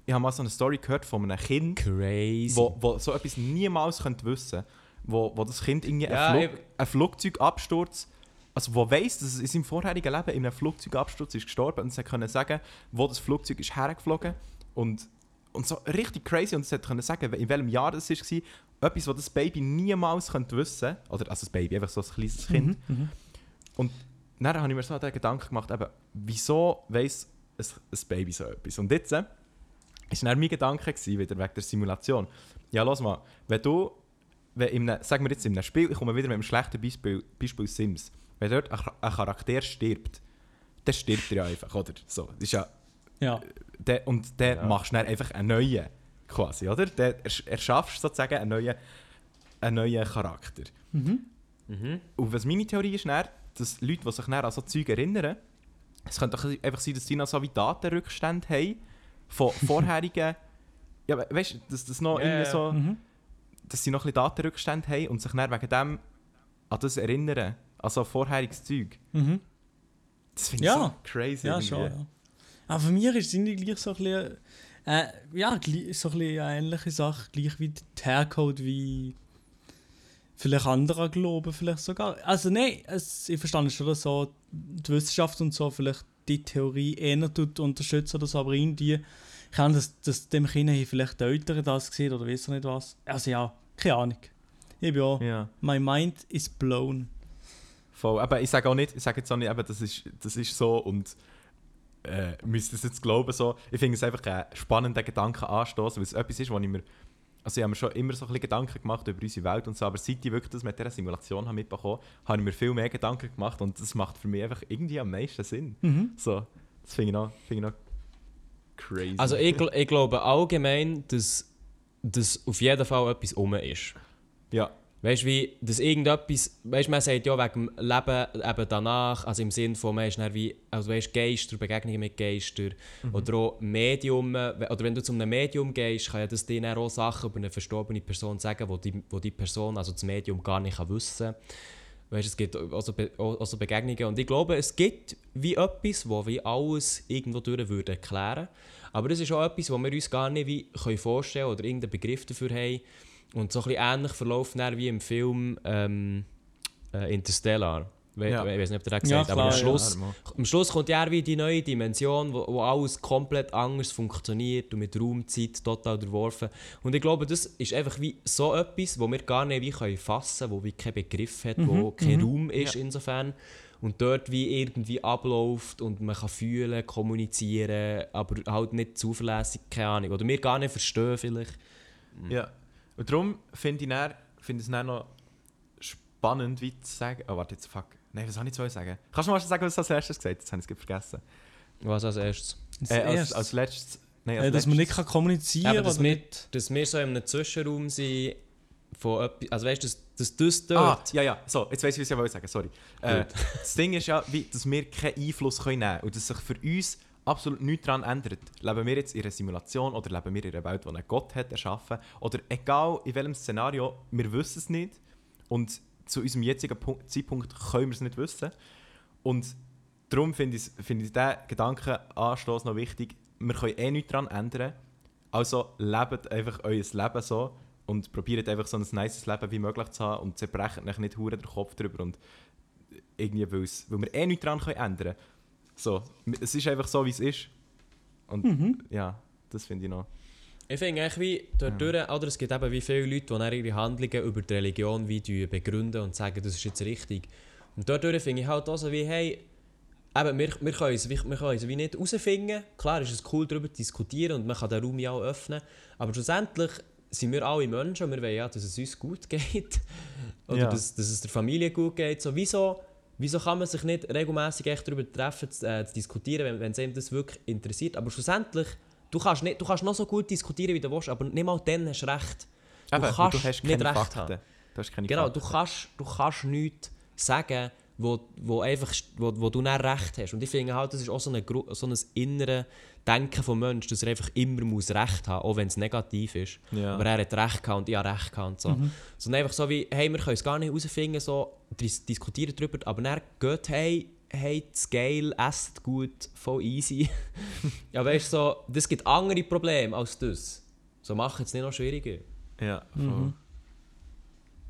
ich habe mal so eine Story gehört von einem Kind, Crazy. wo, wo so etwas niemals könnte wissen wo, wo das Kind irgendwie Ja, ein, eben. Flug, ein Flugzeugabsturz, also wo weiss, dass es in seinem vorherigen Leben in einem Flugzeugabsturz ist gestorben und es können sagen, wo das Flugzeug ist hergeflogen und, und so richtig crazy und es können sagen, in welchem Jahr das war, etwas, was das Baby niemals könnte wissen, oder also das Baby, einfach so ein kleines Kind. Mhm, Und dann habe ich mir so den Gedanken gemacht, eben, wieso weiss ein, ein Baby so etwas? Und jetzt äh, ist dann mein Gedanke gewesen, wieder wegen der Simulation. Ja, los mal, wenn du, wenn in einem, sagen wir jetzt in einem Spiel, ich komme wieder mit einem schlechten Beispiel, Beispiel Sims, wenn dort ein, ein Charakter stirbt, dann stirbt er ja einfach, oder? So, das ist ja, ja. der, und dann Ja. machst du dann einfach einen neuen, quasi, oder? Dann ersch- erschaffst sozusagen einen neuen, einen neuen Charakter. Mhm. Mhm. Und was meine Theorie ist, dann, dass Leute, die sich dann an so Zeug erinnern, es könnte doch einfach sein, dass sie noch so wie Datenrückstände haben von vorherigen. ja, we- weißt du, dass das noch Ja, irgendwie so. Mhm. dass sie noch ein bisschen Datenrückstände haben und sich dann wegen dem an das erinnern. Also vorheriges Zeug. Mhm. Das finde ich Ja. so crazy. Ja, irgendwie. schon, ja. Aber für mich ist es irgendwie gleich so ein bisschen, äh, ja, so ein bisschen eine ähnliche Sache, gleich wie der Haircode, wie vielleicht anderer Glauben vielleicht sogar. Also nein, es, ich verstehe schon, dass so die Wissenschaft und so vielleicht die Theorie eher tut unterstützen oder so, aber irgendwie kann das, das dem Kind vielleicht die Eltern das gesehen oder weiß nicht was. Also ja, keine Ahnung. Ich bin auch, Ja. my mind is blown. Voll. Aber ich sage auch nicht, ich sage jetzt auch nicht, eben, das, ist, das ist so und äh, müsst es jetzt glauben. So. Ich finde es einfach einen spannenden Gedanken anstoßen, weil es etwas ist, wo ich mir. Also ich habe mir schon immer so ein bisschen Gedanken gemacht über unsere Welt und so, aber seit ich wirklich das mit dieser Simulation habe mitbekommen habe, ich mir viel mehr Gedanken gemacht und das macht für mich einfach irgendwie am meisten Sinn. Mhm. So, das finde ich, noch- finde ich noch crazy. Also ich, ich glaube allgemein, dass, dass auf jeden Fall etwas um ist. ja, Weißt du, wie, dass irgendetwas, weißt du, man sagt ja wegen dem Leben eben danach, also im Sinn von, man ist wie, also weißt Geister, Begegnungen mit Geistern oder auch Medium, oder wenn du zu einem Medium gehst, kann ja das dir auch Sachen über eine verstorbene Person sagen, wo die, wo die Person, also das Medium, gar nicht kann wissen kann. Weißt, es gibt also, Be also Begegnungen und ich glaube, es gibt wie etwas, wo wie alles irgendwo durch würde erklären. Aber das ist auch etwas, wo wir uns gar nicht wie können vorstellen oder irgendeinen Begriff dafür haben. Und so ein bisschen ähnlich verläuft dann wie im Film ähm, äh, Interstellar. We Ja. Ich weiß nicht, ob der das Ja, gesagt hat, aber am ja. Schluss, Ja, am Schluss kommt ja wie die neue Dimension, wo, wo alles komplett anders funktioniert und mit Raumzeit total unterworfen. Und ich glaube, das ist einfach wie so etwas, wo wir gar nicht wie können fassen können, wo wie keinen Begriff hat, wo kein Raum ist insofern. Und dort wie irgendwie abläuft und man kann fühlen, kommunizieren, aber halt nicht zuverlässig, keine Ahnung. Oder wir gar nicht verstehen vielleicht. Ja. Und darum finde ich, dann- finde ich es dann noch spannend, wie zu sagen. Oh, warte, jetzt fuck. Nein, was soll ich jetzt sagen? Kannst du mal sagen, was du als erstes gesagt hast? Jetzt habe ich es gerade vergessen. Was als erstes? Äh, als, als letztes. Nein, als Äh, dass man nicht letztes- kann kommunizieren Eben, dass wir-. Dass wir so in einem Zwischenraum sind, von etwas, also weißt du, dass, dass das Ah, dort... ja, ja. So, jetzt weiss ich, was ich wollte sagen. Sorry. Äh, das Ding ist ja, wie, dass wir keinen Einfluss können nehmen können und dass sich für uns absolut nichts daran ändert. Leben wir jetzt in einer Simulation oder leben wir in einer Welt, die einen Gott hat erschaffen oder egal in welchem Szenario, wir wissen es nicht und zu unserem jetzigen Punkt, Zeitpunkt können wir es nicht wissen. Und darum finde ich, finde ich diesen Gedankenanstoß noch wichtig. Wir können eh nichts daran ändern. Also lebt einfach euer Leben so und probiert einfach so ein nices Leben wie möglich zu haben und zerbrecht nicht hure den Kopf drüber und irgendwie, weil wir eh nichts daran können ändern So, es ist einfach so, wie es ist. Und ja, das finde ich noch. Ich finde eigentlich wie dort durch, oder es gibt eben wie viele Leute, die ihre Handlungen über die Religion wie die begründen und sagen, das ist jetzt richtig. Und dort durch finde ich halt auch so wie, hey, eben, wir, wir können es, wie- wir können es wie nicht herausfinden. Klar ist es cool, darüber zu diskutieren und man kann den Raum ja auch öffnen. Aber schlussendlich sind wir alle Menschen und wir wollen ja, dass es uns gut geht. Oder Ja. dass, dass es der Familie gut geht. So, wieso, wieso kann man sich nicht regelmäßig echt darüber treffen, zu, äh, zu diskutieren, wenn, wenn es einem das wirklich interessiert? Aber schlussendlich, du kannst, nicht, du kannst noch so gut diskutieren, wie du willst, aber nicht mal dann hast du recht. Du Eben, kannst du hast nicht recht Fakten. haben. Du hast keine Genau, Fakten. du kannst, du kannst nichts sagen, wo, wo, einfach, wo, wo du nicht recht hast. Und ich finde halt, das ist auch so, eine, so ein inneres Denken vom Menschen, dass er einfach immer muss recht haben auch wenn es negativ ist. Ja. Aber er hat recht gehabt und ich habe recht gehabt. Und so. Sondern einfach so wie, hey, wir können es gar nicht herausfinden, so, dis diskutieren darüber, aber dann geht, hey, hey, das geil, esst gut, voll easy. ja, weißt du, so, das gibt andere Probleme als das. So machen es nicht noch schwieriger. Ja, voll.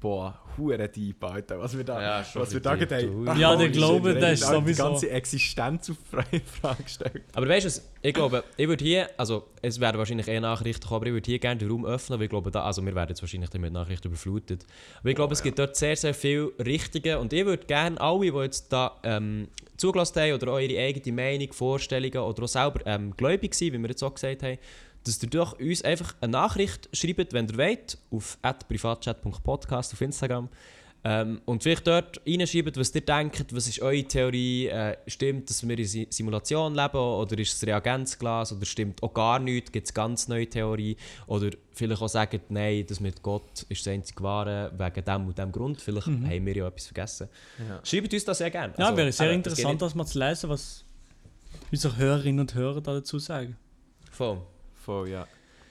Boah, hure deep, Alter. Was wir da, Ja, was wir da deep, haben. Ja, der Glaube, haben ist sowieso- Die ganze Existenz auf freie Frage gestellt. Aber weißt du, was, ich glaube, ich würde hier, also es werden wahrscheinlich eh Nachrichten kommen, aber ich würde hier gerne den Raum öffnen, weil ich glaube, da, also wir werden jetzt wahrscheinlich mit Nachrichten überflutet. Aber ich glaube, es gibt dort sehr, sehr viel Richtige und ich würde gerne alle, die jetzt da ähm, zugelassen haben oder auch ihre eigene Meinung, Vorstellungen oder auch selber ähm, gläubig sind, wie wir jetzt auch gesagt haben, dass ihr doch uns einfach eine Nachricht schreibt, wenn ihr wollt, auf privatchat.podcast auf Instagram. Ähm, und vielleicht dort reinschreiben, was ihr denkt, was ist eure Theorie, äh, stimmt, dass wir in Si- Simulation leben oder ist es Reagenzglas oder stimmt auch gar nichts, gibt es ganz neue Theorie oder vielleicht auch sagen, nein, das mit Gott ist das einzige Wahre, wegen dem und dem Grund, vielleicht haben wir ja etwas vergessen. Ja. Schreibt uns das sehr gerne. Ja, Also, wäre sehr eben, das geht interessant, das mal zu lesen, was unsere Hörerinnen und Hörer da dazu sagen. Voll. Voll, ja.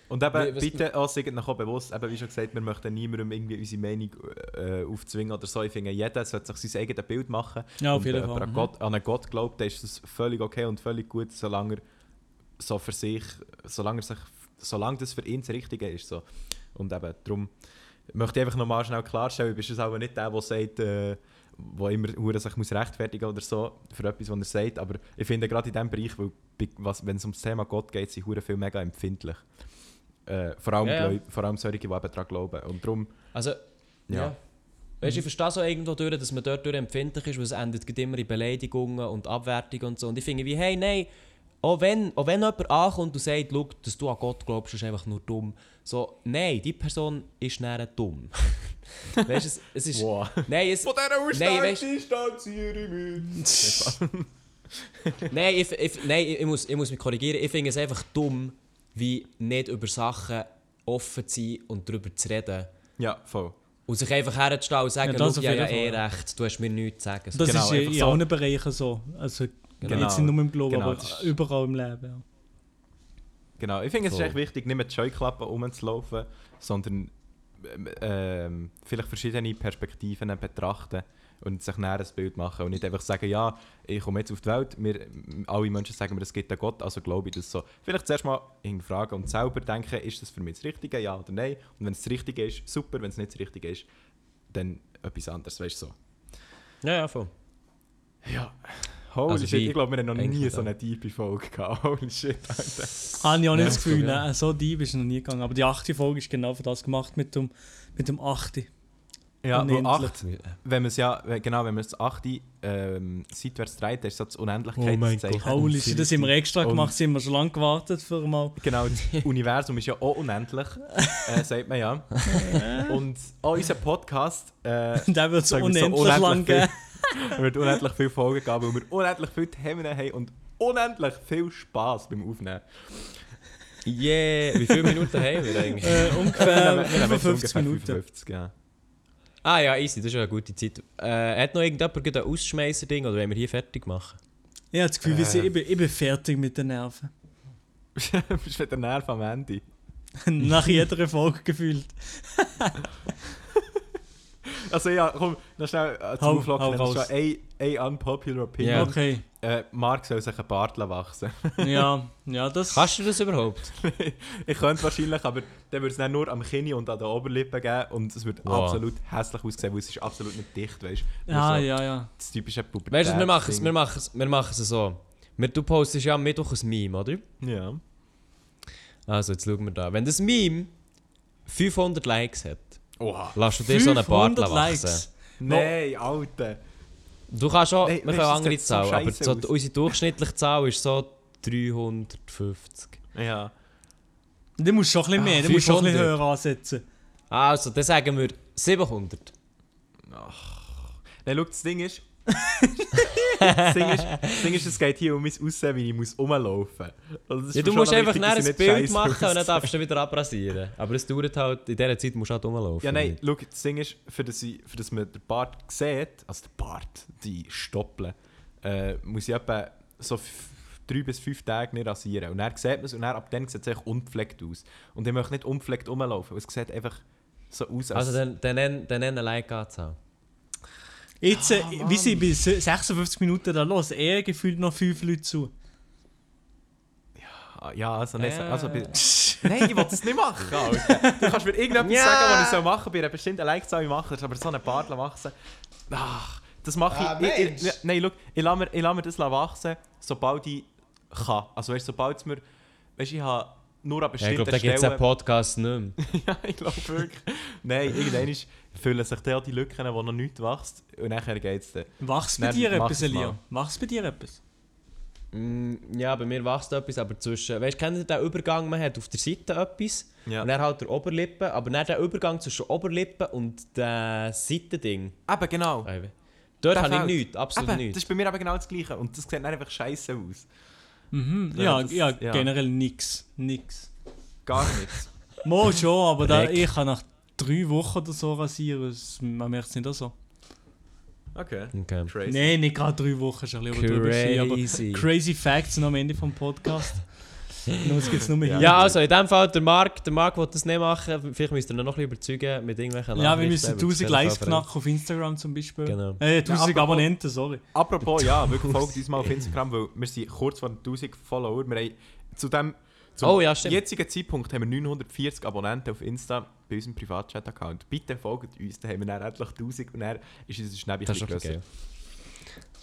Und eben, Wie- was- bitte auch seid noch auch bewusst, eben, wie schon gesagt, wir möchten niemandem irgendwie unsere Meinung äh, aufzwingen oder so. Ich finde, jeder sollte sich sein eigenes Bild machen. Ja, auf Und jeden wenn Fall. jemand an, Mhm. Gott, an einen Gott glaubt, dann ist das völlig okay und völlig gut, solange er so für sich, solange, er sich, solange das für ihn das Richtige ist. So. Und eben, darum möchte ich einfach nochmal schnell klarstellen, du bist es aber nicht der, der sagt, äh, wo immer sich muss rechtfertigen oder so für etwas, was er sagt. Aber ich finde gerade in diesem Bereich, weil, was, wenn es um das Thema Gott geht, sind hure viel mega empfindlich. Äh, vor, allem, Ja, ja. Vor allem solche, die eben daran glauben. Und darum, Also, ja. Ja. Weißt ich verstehe so irgendwo durch, dass man dort durch empfindlich ist, weil es endet immer in Beleidigungen und Abwertungen und so. Und ich finde wie, hey, nein, auch wenn, auch wenn jemand ankommt und sagt, schau, dass du an Gott glaubst, ist einfach nur dumm. So, nein, die Person ist näher dumm. weißt du, es, es ist... wow. Nein, es, Von dieser Nein, weißt- distanziere ich mich. nein, ich, ich, nein ich, muss, ich muss mich korrigieren. Ich finde es einfach dumm, wie nicht über Sachen offen zu sein und darüber zu reden. Ja, voll. Und sich einfach herzustellen und sagen, Ja, das ja, ja, eh recht, du hast mir nichts zu sagen. Das Genau, ist in, so. allen Bereichen so. Also Genau. jetzt nicht nur im Glauben, Genau, aber überall im Leben. Ja. Genau, ich finde es ist Voll. echt wichtig, nicht mit Scheuklappen rumzulaufen, sondern ähm, vielleicht verschiedene Perspektiven betrachten und sich näher ein Bild machen und nicht einfach sagen, ja, ich komme jetzt auf die Welt, wir, alle Menschen sagen mir, es gibt einen Gott, also glaube ich das so. Vielleicht zuerst mal hinterfragen und selber denken, ist das für mich das Richtige, ja oder nein? Und wenn es das Richtige ist, super, wenn es nicht das Richtige ist, dann etwas anderes, weißt du so. Ja, ja, voll. Ja. Holy Also shit, ich glaube, wir haben noch nie so eine tiefe Folge gehabt. Holy shit, Alter. Habe ich auch nicht Ja, das Gefühl, ne? so deep ist noch nie gegangen. Aber die achte Folge ist genau für das gemacht mit dem, mit dem achten. Ja, wo Unendlich. 8, wenn man es ja, genau, wenn man das 8 ähm, seitwärts dreht, ist so das Unendlichkeitszeichen. Holy shit, das haben wir extra Und- gemacht, sind wir schon lange gewartet für mal. Genau, das Universum ist ja auch unendlich, äh, sagt man ja. Und auch unser Podcast äh, Der wird so wir unendlich lang viel, geben. wird unendlich viele Folgen geben, weil wir unendlich viele Themen haben und unendlich viel Spaß beim Aufnehmen. Yeah, wie viele Minuten haben wir eigentlich? Äh, ungefähr Wir haben jetzt 55 ungefähr Minuten. 55, ja. Ah ja, easy, das ist ja eine gute Zeit. Äh, hat noch irgendjemand ein Ausschmeißer-Ding oder wollen wir hier fertig machen? Ich habe das Gefühl, wir sind, Äh. ich, bin, ich bin fertig mit den Nerven. Bist du wieder Nerv am Ende? Nach jeder Folge gefühlt. Also ja, komm, noch schnell äh, zum hau Das ist schon ein, ein unpopular opinion. Ja. Okay. Äh, Mark soll sich ein Bart wachsen. Ja, ja, das. Kannst du das überhaupt? ich könnte wahrscheinlich, aber dann würde es dann nur am Kinn und an den Oberlippen geben und es würde Wow. absolut hässlich aussehen, weil es ist absolut nicht dicht, weißt du? Ja, so ja, ja. Das typische Pubertät. Weißt du, wir machen es, wir machen es, wir machen es so. Wir, du postest ja am Mittwoch ein Meme, oder? Ja. Also, jetzt schauen wir da. Wenn das Meme 500 Likes hat, Oha. lass du dir so einen Bart 500 wachsen. Nein, Alter. Du kannst auch, Nein, wir können andere Zahlen, aber so, unsere durchschnittliche Zahl ist so 350. Ja. Du musst schon ein bisschen Ah, mehr, du musst schon ein bisschen 500. höher ansetzen. Also, dann sagen wir 700. Nein, schau, das Ding ist... das, Ding ist es geht hier um mein Aussehen, wie ich muss rumlaufen muss. Ja, du musst einfach ein Bild machen und dann darfst du wieder abrasieren. Aber es dauert halt, in dieser Zeit musst du halt rumlaufen. Ja, nein, schau, das Ding ist, für das, ich, für das man den Bart sieht, also der Bart, die Stoppeln, äh, muss ich etwa so drei bis fünf Tage nicht rasieren. Und dann sieht man es und dann, ab dann sieht es echt unpflegt aus. Und ich möchte nicht unpflegt rumlaufen, weil es sieht einfach so aus, als... Also, dann, dann, nenn- dann nenn eine Like-Anzahl. Jetzt, Ah, äh, wie sie bis 56 Minuten da los, er gefühlt noch 5 Leute zu. Ah, ja, also nicht... Äh. Also, nein, ich will das nicht machen, Alter. Du kannst mir irgendetwas Ja. sagen, was ich soll machen bei einer bestimmten Like-Zahl machen, aber so einen Bart wachsen... Ach, das mache ich... Ah, ich, ich nein, schau, ich lasse mir, ich lasse mir das wachsen, sobald ich kann. Also weißt du, sobald es mir... Weißt du, ich habe nur an Ja, bestimmten ich glaube, da gibt es einen Podcast nicht mehr. ja, ich glaube wirklich. Nein, irgendwann ist- füllen sich dann die Lücken, wo noch nichts wächst. Und nachher geht es dann. Wachs bei dir etwas. Elia? Wachs bei dir etwas? Ja, bei mir wächst etwas, aber zwischen... Weißt du, kennt ihr den Übergang, man hat auf der Seite etwas Ja. und dann halt der Oberlippe, aber dann der Übergang zwischen Oberlippe und dem Seitending. Eben, genau. Dort Der habe ich nichts, absolut Eben, das nichts. ist bei mir aber genau das Gleiche. Und das sieht dann einfach scheiße aus. Mhm. Ja, Ja, das- ja, ja. generell nix. Nix. Gar nichts. Mo schon, aber da, ich kann nach drei Wochen oder so rasieren. Man merkt es nicht auch so. Okay. Okay. Crazy. Nein, nicht gerade drei Wochen, ist ein bisschen aber Crazy. crazy Facts noch am Ende vom Podcast. Es gibt es nur hier. Ja, also in dem Fall, der Marc, der Marc will das nicht machen. Vielleicht müsst ihr ihn noch ein bisschen überzeugen mit irgendwelchen Ja, wir müssen aber 1000 das Likes knacken auf Instagram zum Beispiel. Genau. Äh, 1000 Ja, apropos- Abonnenten, sorry. Apropos, ja, wirklich folgt uns mal auf Instagram, weil wir sind kurz vor den 1000 Follower. Wir haben zu dem zum Oh, ja, jetzigen Zeitpunkt haben wir 940 Abonnenten auf Insta bei unserem Privatchat-Account. Bitte folgt uns, dann haben wir dann endlich 1000 und dann ist unser Schnäppchen Das ist ein schon bisschen geil.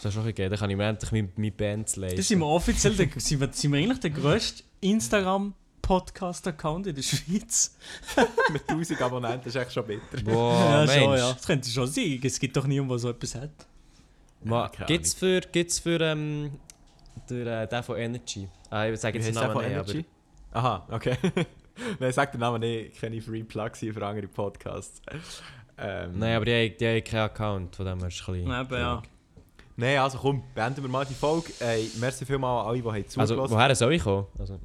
Das ist schon geil. Dann kann ich mir endlich meine, meine Band leisten. Das sind wir offiziell, der, sind, wir, sind wir eigentlich der grösste Instagram-Podcast-Account in der Schweiz. Mit 1000 Abonnenten ist echt schon bitter. Boah, ja, schon, Mensch. ja. Das könnte schon sein. Es gibt doch niemanden, der so etwas hat. Ma, keine gibt's für, gibt's für ähm, der, äh, den von Energy? Ah, ich sage Wie jetzt den Namen von nicht, Energy? Aha, okay. Nein, sag den Namen nicht. Ich kenne Free Plugs hier für andere Podcasts. Ähm, aber... Nein, aber die, haben- die haben keinen Account, von dem her ist es ein bisschen... Eben, ja. Nein, also komm, beenden wir mal die Folge. Ey, merci vielmals an alle, die haben Also, zugelassen woher soll ich kommen? Also,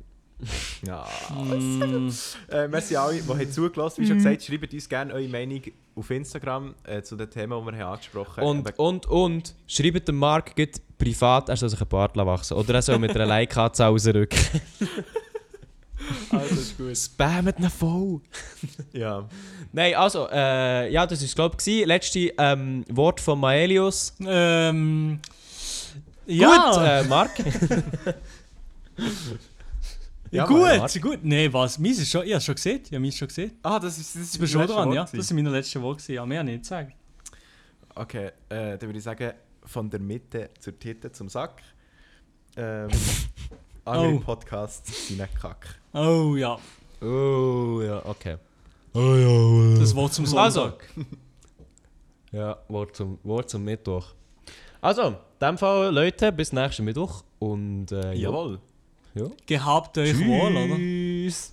Ja. Mm, Äh, merci an alle, die haben zugelassen Wie schon Mhm. gesagt, schreibt uns gerne eure Meinung auf Instagram äh, zu den Themen, die wir haben angesprochen haben. und, und, und, schreibt dem Marc privat, er soll sich ein Bart wachsen Oder er soll mit einer Like-Anzahl rausrücken. also ist gut. Spammt ihn voll! Ja. Nein, also, äh, ja, das war es, glaube ich. Letzte ähm, Wort von Maelius. Ähm. Gut, Ja, äh, Marc. Ja, gut, Marc. gut. Nee, was? Meins ist schon, ich habe schon gesehen. Ja, meins schon gesehen. Ah, das ist das Das bist schon dran, Wort ja. gewesen. Das sind meine letzten Worte. Ja, mehr nicht sagen. Okay, äh, dann würde ich sagen, von der Mitte zur Titte zum Sack. Ähm, andere Oh. Podcasts sind nicht kack. Oh ja, Oh, ja, okay. das Wort zum Also. Sonntag. Ja, Wort zum, Wort zum Mittwoch. Also, in dem Fall, Leute, bis nächsten Mittwoch. Und äh, ja. Jawohl. ja. Gehabt euch wohl, oder? Tschüss.